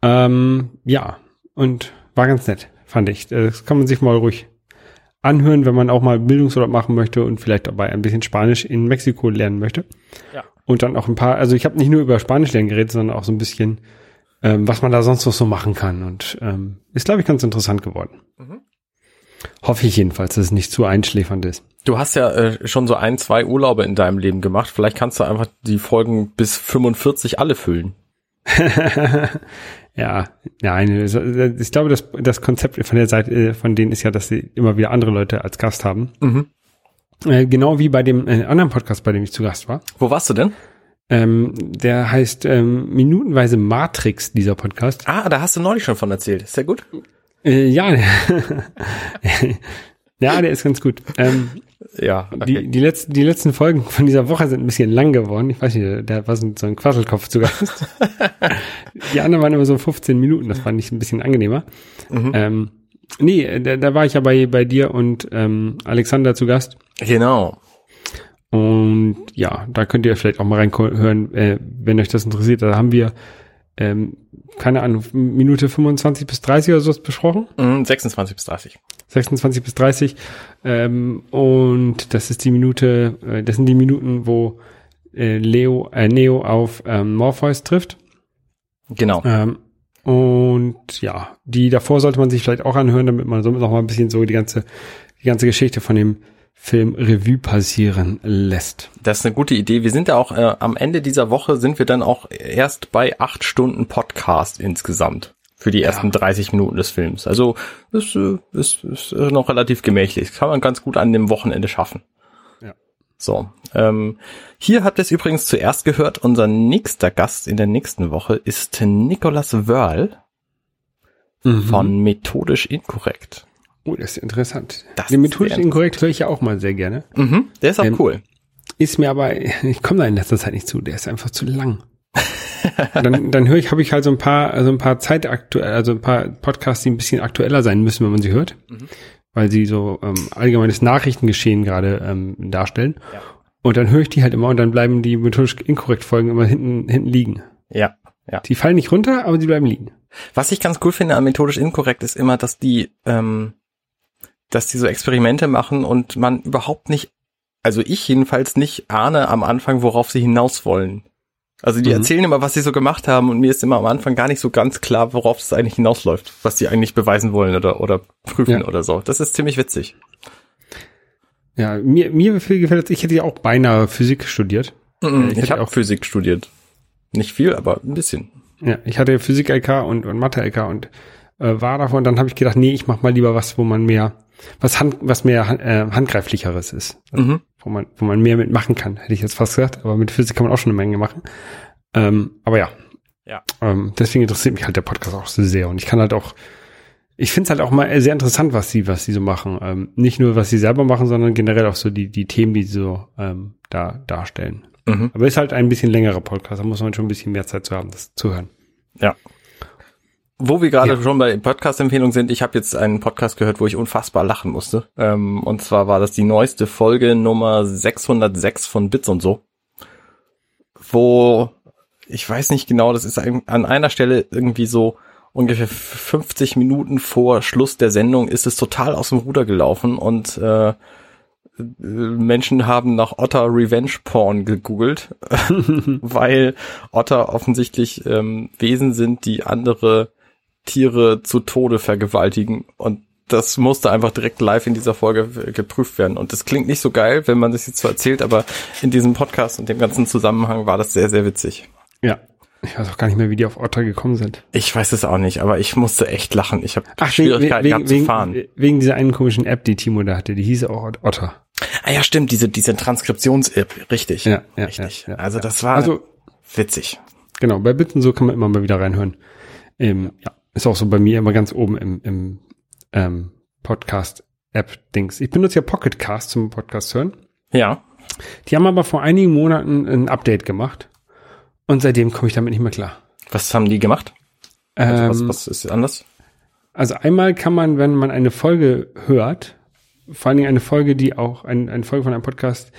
Ähm, ja, und war ganz nett, fand ich. Äh, Das kann man sich mal ruhig anhören, wenn man auch mal Bildungsurlaub machen möchte und vielleicht dabei ein bisschen Spanisch in Mexiko lernen möchte. Ja. Und dann auch ein paar, also ich habe nicht nur über Spanisch lernen geredet, sondern auch so ein bisschen, ähm, was man da sonst noch so machen kann. Und ähm, ist, glaube ich, ganz interessant geworden. Mhm. Hoffe ich jedenfalls, dass es nicht zu einschläfernd ist. Du hast ja äh, schon so ein, zwei Urlaube in deinem Leben gemacht. Vielleicht kannst du einfach die Folgen bis 45 alle füllen. *laughs* ja, nein, so- ich glaube, das, das Konzept von der Seite, äh, von denen ist ja, dass sie immer wieder andere Leute als Gast haben. Mhm. Äh, genau wie bei dem äh, anderen Podcast, bei dem ich zu Gast war. Wo warst du denn? Ähm, der heißt ähm, Minutenweise Matrix, dieser Podcast. Ah, da hast du neulich schon von erzählt. Ist ja gut. Äh, ja, *laughs* ja, der ist ganz gut. Ähm, Ja. die, die, letzten, die letzten Folgen von dieser Woche sind ein bisschen lang geworden. Ich weiß nicht, der war so so ein Quasselkopf zu Gast. *laughs* die anderen waren immer so 15 Minuten, das fand ich ein bisschen angenehmer. Mhm. Ähm, nee, da, da war ich ja bei, bei dir und ähm, Alexander zu Gast. Genau. Und ja, da könnt ihr vielleicht auch mal reinhören, äh, wenn euch das interessiert. Da haben wir, ähm, keine Ahnung, Minute 25 bis 30 oder so besprochen. Mhm, 26 bis 30. 26 bis 30. Ähm, und das ist die Minute, äh, das sind die Minuten, wo äh, Leo, äh, Neo auf ähm, Morpheus trifft. Genau. Ähm, und ja, die davor sollte man sich vielleicht auch anhören, damit man somit noch mal ein bisschen so die ganze, die ganze Geschichte von dem Film Revue passieren lässt. Das ist eine gute Idee. Wir sind ja auch äh, am Ende dieser Woche sind wir dann auch erst bei acht Stunden Podcast insgesamt für die ersten 30 Minuten des Films. Also ist, ist, ist äh, noch relativ gemächlich. Kann man ganz gut an dem Wochenende schaffen. Ja. So, ähm, hier habt ihr es übrigens zuerst gehört. Unser nächster Gast in der nächsten Woche ist Nicolas Wörl von Methodisch Inkorrekt. Oh, das ist interessant. Das Den ist methodisch sehr inkorrekt höre ich ja auch mal sehr gerne. Mhm, der ist auch Ähm, cool. Ist mir aber, *laughs* ich komme da in letzter Zeit nicht zu, der ist einfach zu lang. *laughs* dann dann höre ich, habe ich halt so ein paar, also ein paar zeitaktuell, also ein paar Podcasts, die ein bisschen aktueller sein müssen, wenn man sie hört, weil sie so ähm, allgemeines Nachrichtengeschehen gerade ähm, darstellen. Ja. Und dann höre ich die halt immer und dann bleiben die methodisch inkorrekt Folgen immer hinten hinten liegen. Ja, ja. Die fallen nicht runter, aber sie bleiben liegen. Was ich ganz cool finde an methodisch inkorrekt ist immer, dass die, ähm, dass die so Experimente machen und man überhaupt nicht, also ich jedenfalls nicht ahne am Anfang, worauf sie hinaus wollen. Also die Mhm. erzählen immer, was sie so gemacht haben und mir ist immer am Anfang gar nicht so ganz klar, worauf es eigentlich hinausläuft, was sie eigentlich beweisen wollen oder, oder prüfen Ja. oder so. Das ist ziemlich witzig. Ja, mir, mir gefällt es, ich hätte ja auch beinahe Physik studiert. Ich, hätte habe auch- Physik studiert. Nicht viel, aber ein bisschen. Ja, ich hatte Physik-LK und, und Mathe-LK und äh, war davon, dann habe ich gedacht, nee, ich mach mal lieber was, wo man mehr, was hand, was mehr äh, handgreiflicheres ist. Mhm. Wo man, wo man mehr mitmachen kann, hätte ich jetzt fast gesagt, aber mit Physik kann man auch schon eine Menge machen. Ähm, aber ja. Ja. Ähm, deswegen interessiert mich halt der Podcast auch so sehr. Und ich kann halt auch, ich finde es halt auch mal sehr interessant, was sie, was sie so machen. Ähm, nicht nur, was sie selber machen, sondern generell auch so die, die Themen, die sie so ähm, da darstellen. Mhm. Aber ist halt ein bisschen längerer Podcast, da muss man schon ein bisschen mehr Zeit zu haben, das zu hören. Ja. Wo wir gerade Ja. schon bei Podcast-Empfehlungen sind, ich habe jetzt einen Podcast gehört, wo ich unfassbar lachen musste. Ähm, und zwar war das die neueste Folge Nummer 606 von Bits und so. Wo, ich weiß nicht genau, das ist an einer Stelle irgendwie so ungefähr 50 Minuten vor Schluss der Sendung ist es total aus dem Ruder gelaufen und äh, Menschen haben nach Otter Revenge Porn gegoogelt, *laughs* weil Otter offensichtlich ähm, Wesen sind, die andere Tiere zu Tode vergewaltigen und das musste einfach direkt live in dieser Folge geprüft werden. Und das klingt nicht so geil, wenn man das jetzt so erzählt, aber in diesem Podcast und dem ganzen Zusammenhang war das sehr, sehr witzig. Ja. Ich weiß auch gar nicht mehr, wie die auf Otter gekommen sind. Ich weiß es auch nicht, aber ich musste echt lachen. Ich habe Ach, Schwierigkeiten wegen, gehabt zu wegen, fahren. wegen, wegen dieser einen komischen App, die Timo da hatte, die hieß auch Otter. Ah ja, stimmt, diese, diese Transkriptions-App, richtig. Ja, ja, richtig. ja, ja, also ja. das war Also, witzig. genau, bei Bitten so kann man immer mal wieder reinhören. Ähm, ja, ist auch so bei mir immer ganz oben im, im ähm, Podcast-App-Dings. Ich benutze ja Pocketcast zum Podcast hören. Ja. Die haben aber vor einigen Monaten ein Update gemacht. Und seitdem komme ich damit nicht mehr klar. Was haben die gemacht? Also Ähm, was, was ist anders? Also einmal kann man, wenn man eine Folge hört, vor allen Dingen eine Folge, die auch, ein, eine Folge von einem Podcast,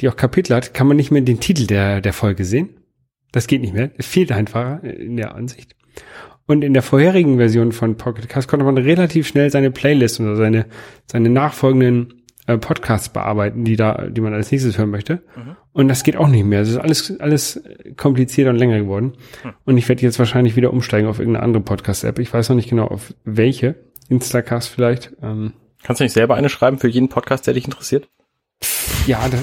die auch Kapitel hat, kann man nicht mehr den Titel der, der Folge sehen. Das geht nicht mehr. Es fehlt einfach in der Ansicht. Und in der vorherigen Version von Pocket Cast konnte man relativ schnell seine Playlist oder seine, seine nachfolgenden äh, Podcasts bearbeiten, die da, die man als nächstes hören möchte. Und das geht auch nicht mehr. Es ist alles, alles komplizierter und länger geworden. Und ich werde jetzt wahrscheinlich wieder umsteigen auf irgendeine andere Podcast-App. Ich weiß noch nicht genau auf welche. Instacast vielleicht. Ähm, Kannst du nicht selber eine schreiben für jeden Podcast, der dich interessiert? Ja, das,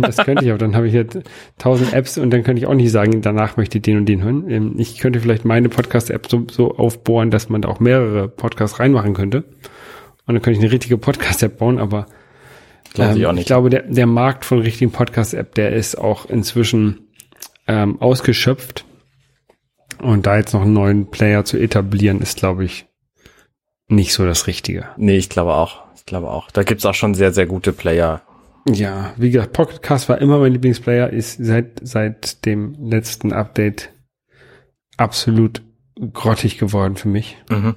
*laughs* das könnte ich, aber dann habe ich jetzt tausend Apps und dann könnte ich auch nicht sagen, danach möchte ich den und den hören. Ähm, Ich könnte vielleicht meine Podcast-App so, so aufbohren, dass man da auch mehrere Podcasts reinmachen könnte. Und dann könnte ich eine richtige Podcast-App bauen, aber Glaube ich ähm, auch nicht. Ich glaube, der, der Markt von richtigen Podcast-App, der ist auch inzwischen ähm, ausgeschöpft. Und da jetzt noch einen neuen Player zu etablieren, ist, glaube ich, nicht so das Richtige. Nee, ich glaube auch. Ich glaube auch. Da gibt's auch schon sehr, sehr gute Player. Ja, wie gesagt, Pocket Cast war immer mein Lieblingsplayer, ist seit, seit dem letzten Update absolut grottig geworden für mich. Mhm.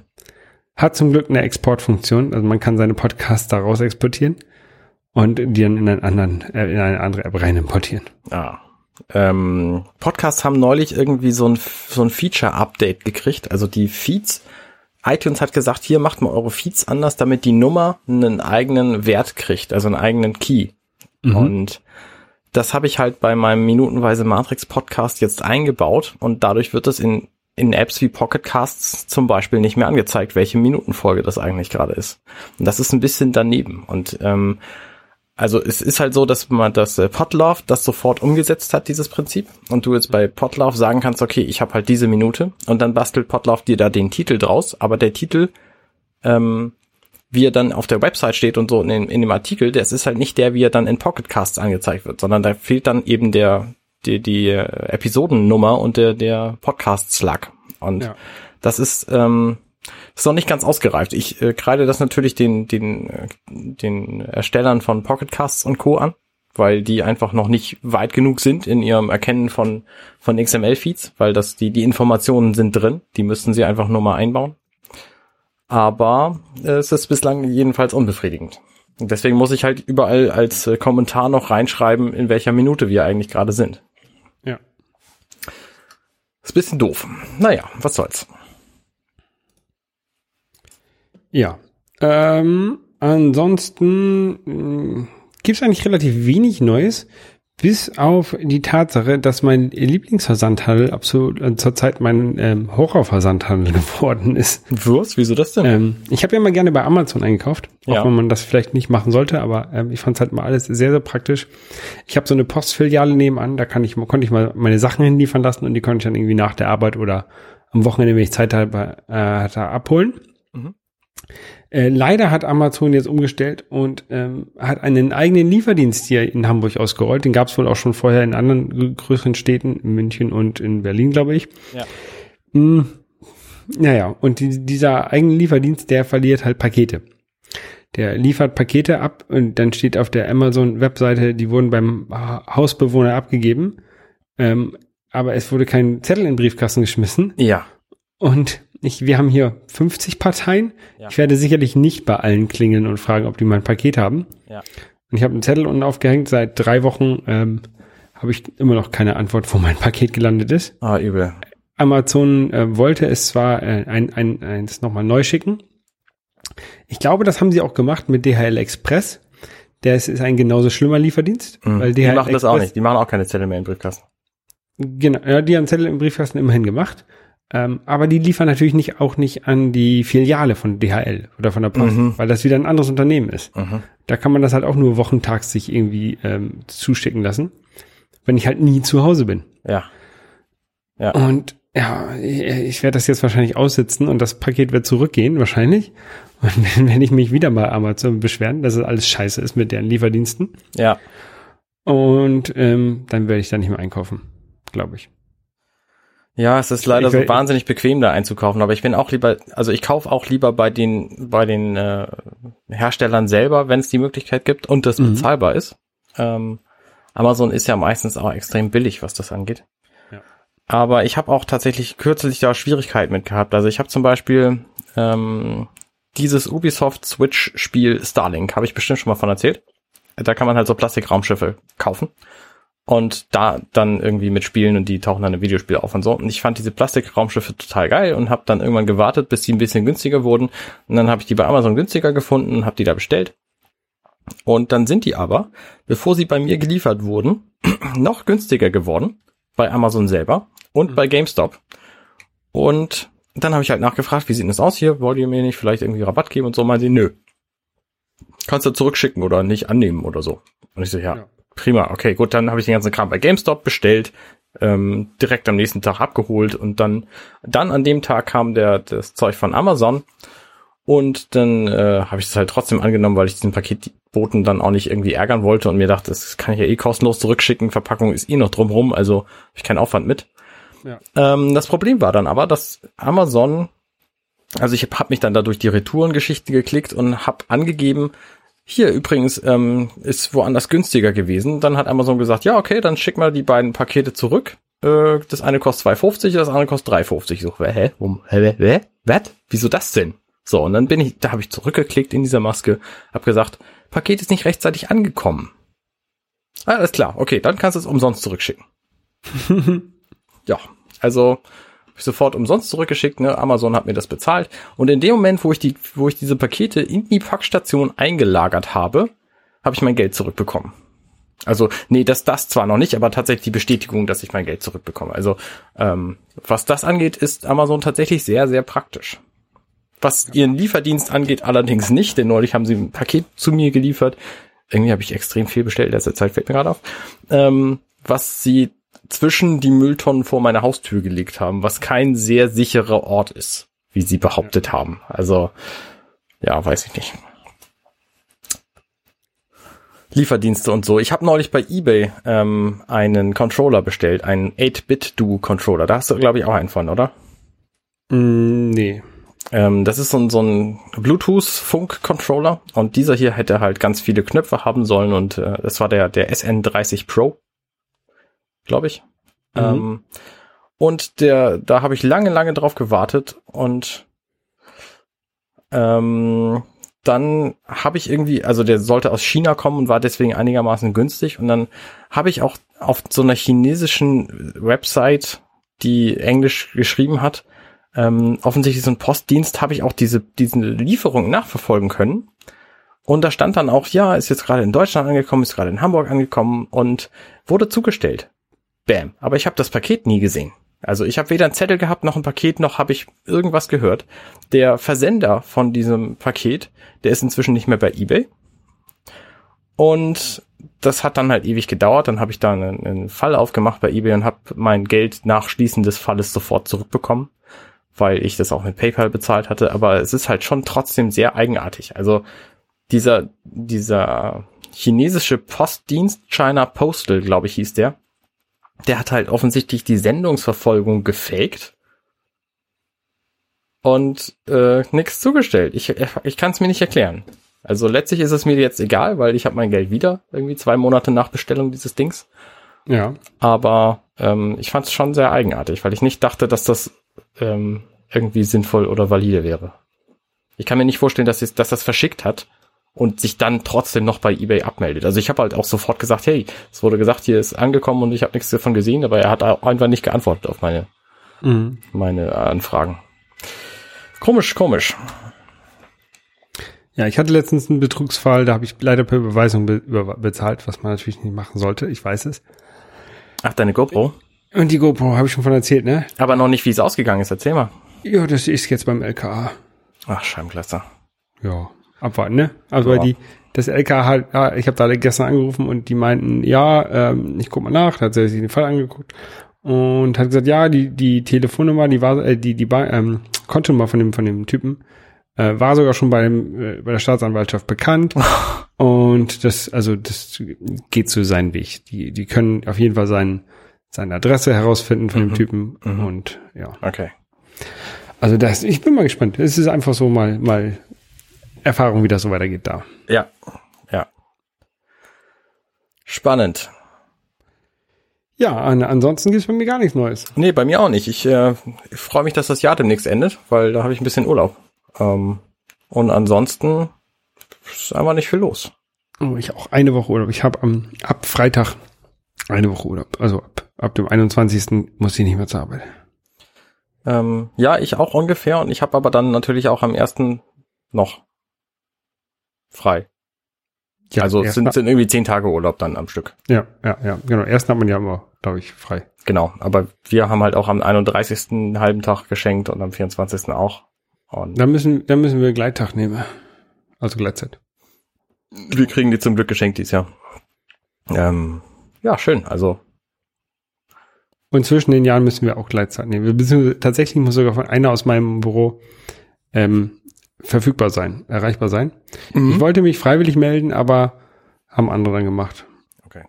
Hat zum Glück eine Exportfunktion, also man kann seine Podcasts daraus exportieren und die dann in einen anderen, äh, in eine andere App rein importieren. Ja. Ähm, Podcasts haben neulich irgendwie so ein, so ein Feature-Update gekriegt. Also die Feeds. iTunes hat gesagt, hier macht mal eure Feeds anders, damit die Nummer einen eigenen Wert kriegt, also einen eigenen Key. Und das habe ich halt bei meinem minutenweise Matrix Podcast jetzt eingebaut und dadurch wird es in, in Apps wie Pocket Casts zum Beispiel nicht mehr angezeigt, welche Minutenfolge das eigentlich gerade ist. Und das ist ein bisschen daneben. Und ähm, Also es ist halt so, dass man das äh, Podlove das sofort umgesetzt hat, dieses Prinzip. Und du jetzt bei Podlove sagen kannst, okay, ich habe halt diese Minute und dann bastelt Podlove dir da den Titel draus, aber der Titel, ähm, wie er dann auf der Website steht und so in, in dem Artikel, das ist halt nicht der, wie er dann in Pocketcasts angezeigt wird, sondern da fehlt dann eben der, die, die äh, Episodennummer und der, der Podcast-Slug. Und Ja. das ist, ähm, ist noch nicht ganz ausgereift. Ich äh, kreide das natürlich den, den, äh, den Erstellern von Pocketcasts und Co. an, weil die einfach noch nicht weit genug sind in ihrem Erkennen von, von XML-Feeds, weil das, die, die Informationen sind drin, die müssten sie einfach nur mal einbauen. Aber äh, es ist bislang jedenfalls unbefriedigend. Und deswegen muss ich halt überall als äh, Kommentar noch reinschreiben, in welcher Minute wir eigentlich gerade sind. Ja. Ist ein bisschen doof. Naja, was soll's. Ja. Ähm, ansonsten gibt es eigentlich relativ wenig Neues, bis auf die Tatsache, dass mein Lieblingsversandhandel absolut äh, zurzeit mein ähm, Horrorversandhandel *laughs* geworden ist. Was? Wieso das denn? Ähm, ich habe ja mal gerne bei Amazon eingekauft, auch Ja. wenn man das vielleicht nicht machen sollte, aber ähm, ich fand es halt mal alles sehr, sehr praktisch. Ich habe so eine Postfiliale nebenan, da kann ich, konnte ich mal meine Sachen hinliefern lassen und die konnte ich dann irgendwie nach der Arbeit oder am Wochenende, wenn ich Zeit hatte, äh, hatte abholen. Mhm. Äh, leider hat Amazon jetzt umgestellt und ähm, hat einen eigenen Lieferdienst hier in Hamburg ausgerollt. Den gab es wohl auch schon vorher in anderen grö- größeren Städten, in München und in Berlin, glaube ich. Ja. Mm, naja, und die, dieser eigene Lieferdienst, der verliert halt Pakete. Der liefert Pakete ab und dann steht auf der Amazon-Webseite, die wurden beim Ha- Hausbewohner abgegeben. Ähm, aber es wurde kein Zettel in den Briefkasten geschmissen. Ja. Und ich, wir haben hier 50 Parteien. Ja. Ich werde sicherlich nicht bei allen klingeln und fragen, ob die mein Paket haben. Ja. Und ich habe einen Zettel unten aufgehängt. Seit drei Wochen ähm, habe ich immer noch keine Antwort, wo mein *laughs* Paket gelandet ist. Ah, übel. Amazon äh, wollte es zwar äh, ein, ein, eins nochmal neu schicken. Ich glaube, das haben sie auch gemacht mit DHL Express. Der ist, ist ein genauso schlimmer Lieferdienst. Mhm. Weil Die DHL machen das auch Express- nicht. Die machen auch keine Zettel mehr in Briefkasten. Genau, ja, die haben Zettel im Briefkasten immerhin gemacht. Ähm, aber die liefern natürlich nicht auch nicht an die Filiale von DHL oder von der Post, Mhm. weil das wieder ein anderes Unternehmen ist. Mhm. Da kann man das halt auch nur wochentags sich irgendwie ähm, zuschicken lassen, wenn ich halt nie zu Hause bin. Ja. Ja. Und ja, ich, ich werde das jetzt wahrscheinlich aussitzen und das Paket wird zurückgehen, wahrscheinlich. Und *laughs* dann werde ich mich wieder bei Amazon beschweren, dass es alles scheiße ist mit deren Lieferdiensten. Ja. Und ähm, dann werde ich da nicht mehr einkaufen, glaube ich. Ja, es ist leider Ich so wahnsinnig bequem, da einzukaufen. Aber ich bin auch lieber, also ich kaufe auch lieber bei den, bei den äh, Herstellern selber, wenn es die Möglichkeit gibt und das Mhm. bezahlbar ist. Ähm, Amazon ist ja meistens auch extrem billig, was das angeht. Ja. Aber ich habe auch tatsächlich kürzlich da Schwierigkeiten mit gehabt. Also ich habe zum Beispiel ähm, dieses Ubisoft Switch-Spiel Starlink, habe ich bestimmt schon mal von erzählt. Da kann man halt so Plastikraumschiffe kaufen und da dann irgendwie mitspielen und die tauchen dann im Videospiel auf und so. Und ich fand diese Plastikraumschiffe total geil und habe dann irgendwann gewartet, bis die ein bisschen günstiger wurden. Und dann habe ich die bei Amazon günstiger gefunden und habe die da bestellt. Und dann sind die aber, bevor sie bei mir geliefert wurden, *clears throat* noch günstiger geworden bei Amazon selber und bei GameStop. Und dann habe ich halt nachgefragt, wie sieht denn das aus hier? Wollt ihr mir nicht vielleicht irgendwie Rabatt geben und so? Meinen sie, nö. Kannst du zurückschicken oder nicht annehmen oder so. Und ich so, ja, Ja. Prima, okay, gut, dann habe ich den ganzen Kram bei GameStop bestellt, ähm, direkt am nächsten Tag abgeholt und dann, dann an dem Tag kam der, das Zeug von Amazon und dann äh, habe ich das halt trotzdem angenommen, weil ich diesen Paketboten dann auch nicht irgendwie ärgern wollte und mir dachte, das kann ich ja eh kostenlos zurückschicken, Verpackung ist eh noch drumrum, also habe ich keinen Aufwand mit. Ja. Ähm, das Problem war dann aber, dass Amazon, also ich habe mich dann da durch die Retourengeschichten geklickt und habe angegeben, hier übrigens ähm, ist woanders günstiger gewesen. Dann hat Amazon gesagt, ja okay, dann schick mal die beiden Pakete zurück. Äh, das eine kostet 2,50, das andere kostet 3,50. Ich so, hä, Wo, hä, hä, was? Wieso das denn? So, und dann bin ich, da habe ich zurückgeklickt in dieser Maske, habe gesagt, Paket ist nicht rechtzeitig angekommen. Alles klar, okay, dann kannst du es umsonst zurückschicken. *laughs* ja, also ich sofort umsonst zurückgeschickt, ne? Amazon hat mir das bezahlt. Und in dem Moment, wo ich die, wo ich diese Pakete in die Packstation eingelagert habe, habe ich mein Geld zurückbekommen. Also, nee, das, das zwar noch nicht, aber tatsächlich die Bestätigung, dass ich mein Geld zurückbekomme. Also, ähm, was das angeht, ist Amazon tatsächlich sehr, sehr praktisch. Was ihren Lieferdienst angeht, allerdings nicht, denn neulich haben sie ein Paket zu mir geliefert. irgendwie habe ich extrem viel bestellt, letzte Zeit fällt mir gerade auf, ähm, was sie zwischen die Mülltonnen vor meiner Haustür gelegt haben, was kein sehr sicherer Ort ist, wie sie behauptet haben. Also, ja, weiß ich nicht. Lieferdienste und so. Ich habe neulich bei eBay ähm, einen Controller bestellt, einen 8-Bit-Do-Controller. Da hast du, glaube ich, auch einen von, oder? Mm, nee. Ähm, das ist so ein, so ein Bluetooth-Funk-Controller und dieser hier hätte halt ganz viele Knöpfe haben sollen und äh, das war der, der SN30 Pro, glaube ich. Mhm. Ähm, und der, da habe ich lange, lange drauf gewartet und ähm, dann habe ich irgendwie, also der sollte aus China kommen und war deswegen einigermaßen günstig. Und dann habe ich auch auf so einer chinesischen Website, die Englisch geschrieben hat, ähm, offensichtlich so ein Postdienst, habe ich auch diese, diese Lieferung nachverfolgen können. Und da stand dann auch, ja, ist jetzt gerade in Deutschland angekommen, ist gerade in Hamburg angekommen und wurde zugestellt. Bam. Aber ich habe das Paket nie gesehen. Also ich habe weder einen Zettel gehabt, noch ein Paket, noch habe ich irgendwas gehört. Der Versender von diesem Paket, der ist inzwischen nicht mehr bei eBay. Und das hat dann halt ewig gedauert. Dann habe ich da einen, einen Fall aufgemacht bei eBay und habe mein Geld nach Schließen des Falles sofort zurückbekommen, weil ich das auch mit PayPal bezahlt hatte. Aber es ist halt schon trotzdem sehr eigenartig. Also dieser, dieser chinesische Postdienst, China Postal, glaube ich, hieß der, der hat halt offensichtlich die Sendungsverfolgung gefaked und äh, nichts zugestellt. Ich, ich kann es mir nicht erklären. Also letztlich ist es mir jetzt egal, weil ich habe mein Geld wieder, irgendwie zwei Monate nach Bestellung dieses Dings. Ja. Aber ähm, ich fand es schon sehr eigenartig, weil ich nicht dachte, dass das ähm, irgendwie sinnvoll oder valide wäre. Ich kann mir nicht vorstellen, dass, es, dass das verschickt hat und sich dann trotzdem noch bei eBay abmeldet. Also ich habe halt auch sofort gesagt, hey, es wurde gesagt, hier ist angekommen und ich habe nichts davon gesehen, aber er hat auch einfach nicht geantwortet auf meine, Mhm. meine Anfragen. Komisch, komisch. Ja, ich hatte letztens einen Betrugsfall, da habe ich leider per Überweisung be über bezahlt, was man natürlich nicht machen sollte. Ich weiß es. Ach, deine GoPro? Und die GoPro habe ich schon von erzählt, ne? Aber noch nicht, wie es ausgegangen ist. Erzähl mal. Ja, das ist jetzt beim LKA. Ach, Scheibenkleister. Ja, abwarten, ne? Also Ja. weil die, das LKA halt, ja, ich habe da gestern angerufen und die meinten, ja, ähm, ich guck mal nach, da hat sie sich den Fall angeguckt und hat gesagt, ja, die die Telefonnummer, die war, äh, die die ähm, Kontonummer von dem von dem Typen äh, war sogar schon bei dem äh, bei der Staatsanwaltschaft bekannt *laughs* und das also das geht so seinen Weg. Die die können auf jeden Fall seinen seine Adresse herausfinden von dem Typen und ja. Okay. Also das, ich bin mal gespannt. Es ist einfach so mal, mal Erfahrung, wie das so weitergeht da. Ja, ja. Spannend. Ja, an, ansonsten gibt's bei mir gar nichts Neues. Nee, bei mir auch nicht. Ich, äh, ich freue mich, dass das Jahr demnächst endet, weil da habe ich ein bisschen Urlaub. Ähm, und ansonsten ist einfach nicht viel los. Oh, ich auch eine Woche Urlaub. Ich habe am ab Freitag eine Woche Urlaub. Also ab, ab dem 21. muss ich nicht mehr zur Arbeit. Ähm, ja, ich auch ungefähr. Und ich habe aber dann natürlich auch am ersten noch frei. Ja, also es sind, sind irgendwie zehn Tage Urlaub dann am Stück. ja, ja, ja, genau. Ersten hat man ja immer, glaube ich, frei. Genau. Aber wir haben halt auch am 31. einen halben Tag geschenkt und am 24. auch. Und Dann müssen, dann müssen wir Gleittag nehmen. Also Gleitzeit. wir kriegen die zum Glück geschenkt dieses Jahr. Ähm, ja, schön. Also Und zwischen den Jahren müssen wir auch Gleitzeit nehmen. Wir müssen, tatsächlich muss sogar von einer aus meinem Büro ähm, verfügbar sein, erreichbar sein. Ich wollte mich freiwillig melden, aber haben andere dann gemacht. Okay.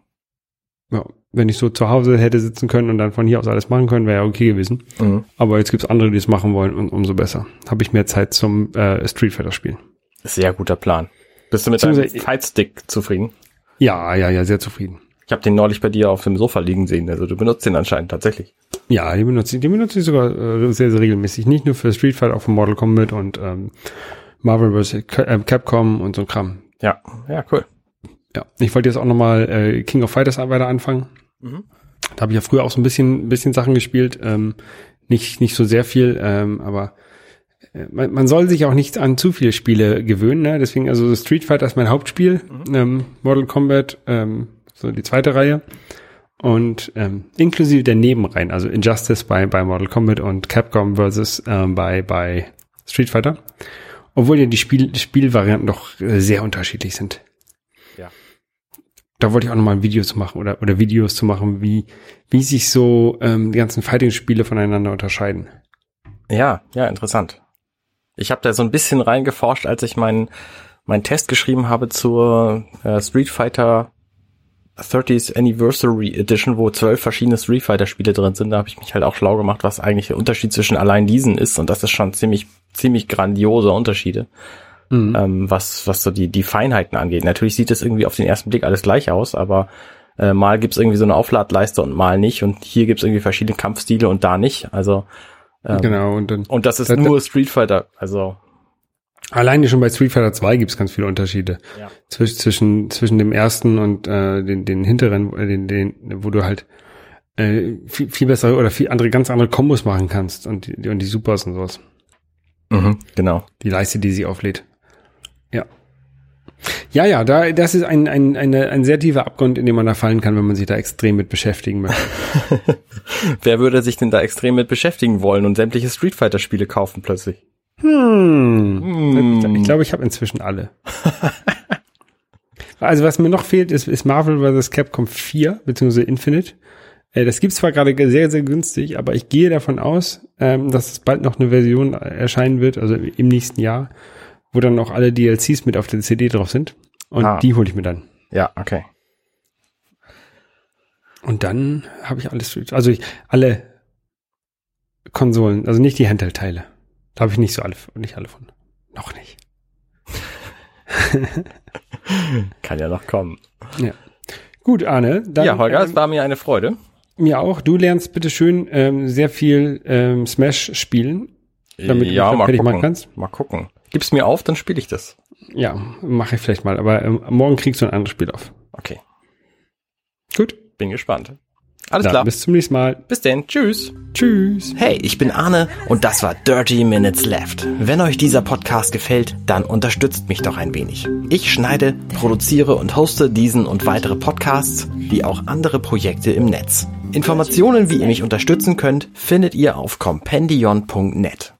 Ja, wenn ich so zu Hause hätte sitzen können und dann von hier aus alles machen können, wäre ja okay gewesen. Mhm. Aber jetzt gibt's andere, die es machen wollen und umso besser. Habe ich mehr Zeit zum äh, Street Fighter spielen. Sehr guter Plan. Bist du mit deinem Fightstick zufrieden? Ja, ja, ja, sehr zufrieden. Ich habe den neulich bei dir auf dem Sofa liegen sehen. Also du benutzt den anscheinend tatsächlich. Ja, die benutze ich, die benutze ich sogar äh, sehr, sehr regelmäßig. Nicht nur für Street Fighter, auch für Mortal Kombat und ähm, Marvel vs. Äh, Capcom und so ein Kram. Ja, ja, cool. Ja, ich wollte jetzt auch nochmal äh, King of Fighters weiter anfangen. Mhm. Da habe ich ja früher auch so ein bisschen, bisschen Sachen gespielt. Ähm, nicht, nicht so sehr viel, ähm, aber äh, man, man soll sich auch nicht an zu viele Spiele gewöhnen. Ne? Deswegen, also Street Fighter ist mein Hauptspiel. Ähm, Mortal Kombat, ähm, so die zweite Reihe. Und ähm, inklusive der Nebenreihen, also Injustice bei, bei Mortal Kombat und Capcom versus ähm, bei, bei Street Fighter. Obwohl ja die Spiel, Spielvarianten doch äh, sehr unterschiedlich sind. Ja. da wollte ich auch nochmal ein Video zu machen oder, oder Videos zu machen, wie, wie sich so ähm, die ganzen Fighting-Spiele voneinander unterscheiden. Ja, ja, interessant. Ich habe da so ein bisschen reingeforscht, als ich meinen meinen Test geschrieben habe zur äh, Street Fighter 30th Anniversary Edition, wo zwölf verschiedene Street Fighter Spiele drin sind. Da habe ich mich halt auch schlau gemacht, was eigentlich der Unterschied zwischen allein diesen ist. Und das ist schon ziemlich, ziemlich grandiose Unterschiede, Mhm. ähm, was, was so die, die Feinheiten angeht. Natürlich sieht es irgendwie auf den ersten Blick alles gleich aus, aber äh, mal gibt's irgendwie so eine Aufladleiste und mal nicht. Und hier gibt's irgendwie verschiedene Kampfstile und da nicht. Also ähm, genau, und dann und das ist Da- da- nur Street Fighter. Also alleine schon bei Street Fighter 2 gibt's ganz viele Unterschiede. Ja. Zwischen, zwischen, zwischen dem ersten und äh, den, den hinteren, äh, den, den, wo du halt äh, viel, viel bessere oder viel andere, ganz andere Kombos machen kannst und die, und die Supers und sowas. mhm, genau. Die Leiste, die sie auflädt. Ja. Ja, ja, da, das ist ein, ein, eine, ein sehr tiefer Abgrund, in den man da fallen kann, wenn man sich da extrem mit beschäftigen möchte. *laughs* Wer würde sich denn da extrem mit beschäftigen wollen und sämtliche Street Fighter Spiele kaufen plötzlich? Hm. Hm. Ich glaube, ich habe inzwischen alle. *laughs* also was mir noch fehlt, ist, ist Marvel vs. Capcom 4, beziehungsweise Infinite. Äh, das gibt's zwar gerade sehr, sehr günstig, aber ich gehe davon aus, ähm, dass es bald noch eine Version erscheinen wird, also im nächsten Jahr, wo dann auch alle DLCs mit auf der CD drauf sind. Und Ah. die hole ich mir dann. Ja, okay. Und dann habe ich alles, also ich, alle Konsolen, also nicht die Handheld-Teile. Da habe ich nicht so alle, nicht alle von. Noch nicht. *laughs* Kann ja noch kommen. Ja. Gut, Arne. Dann, ja, Holger, es ähm, war mir eine Freude. mir auch. Du lernst bitte schön ähm, sehr viel ähm, Smash spielen, damit du ja, mich mal fertig machen gucken. kannst. Mal gucken. Gib's mir auf, dann spiele ich das. Ja, mache ich vielleicht mal. Aber ähm, morgen kriegst du ein anderes Spiel auf. Okay, Gut. bin gespannt. Alles Dann klar. Bis zum nächsten Mal. Bis denn. Tschüss. Tschüss. Hey, ich bin Arne und das war Dirty Minutes Left. Wenn euch dieser Podcast gefällt, dann unterstützt mich doch ein wenig. Ich schneide, produziere und hoste diesen und weitere Podcasts, wie auch andere Projekte im Netz. Informationen, wie ihr mich unterstützen könnt, findet ihr auf compendion.net.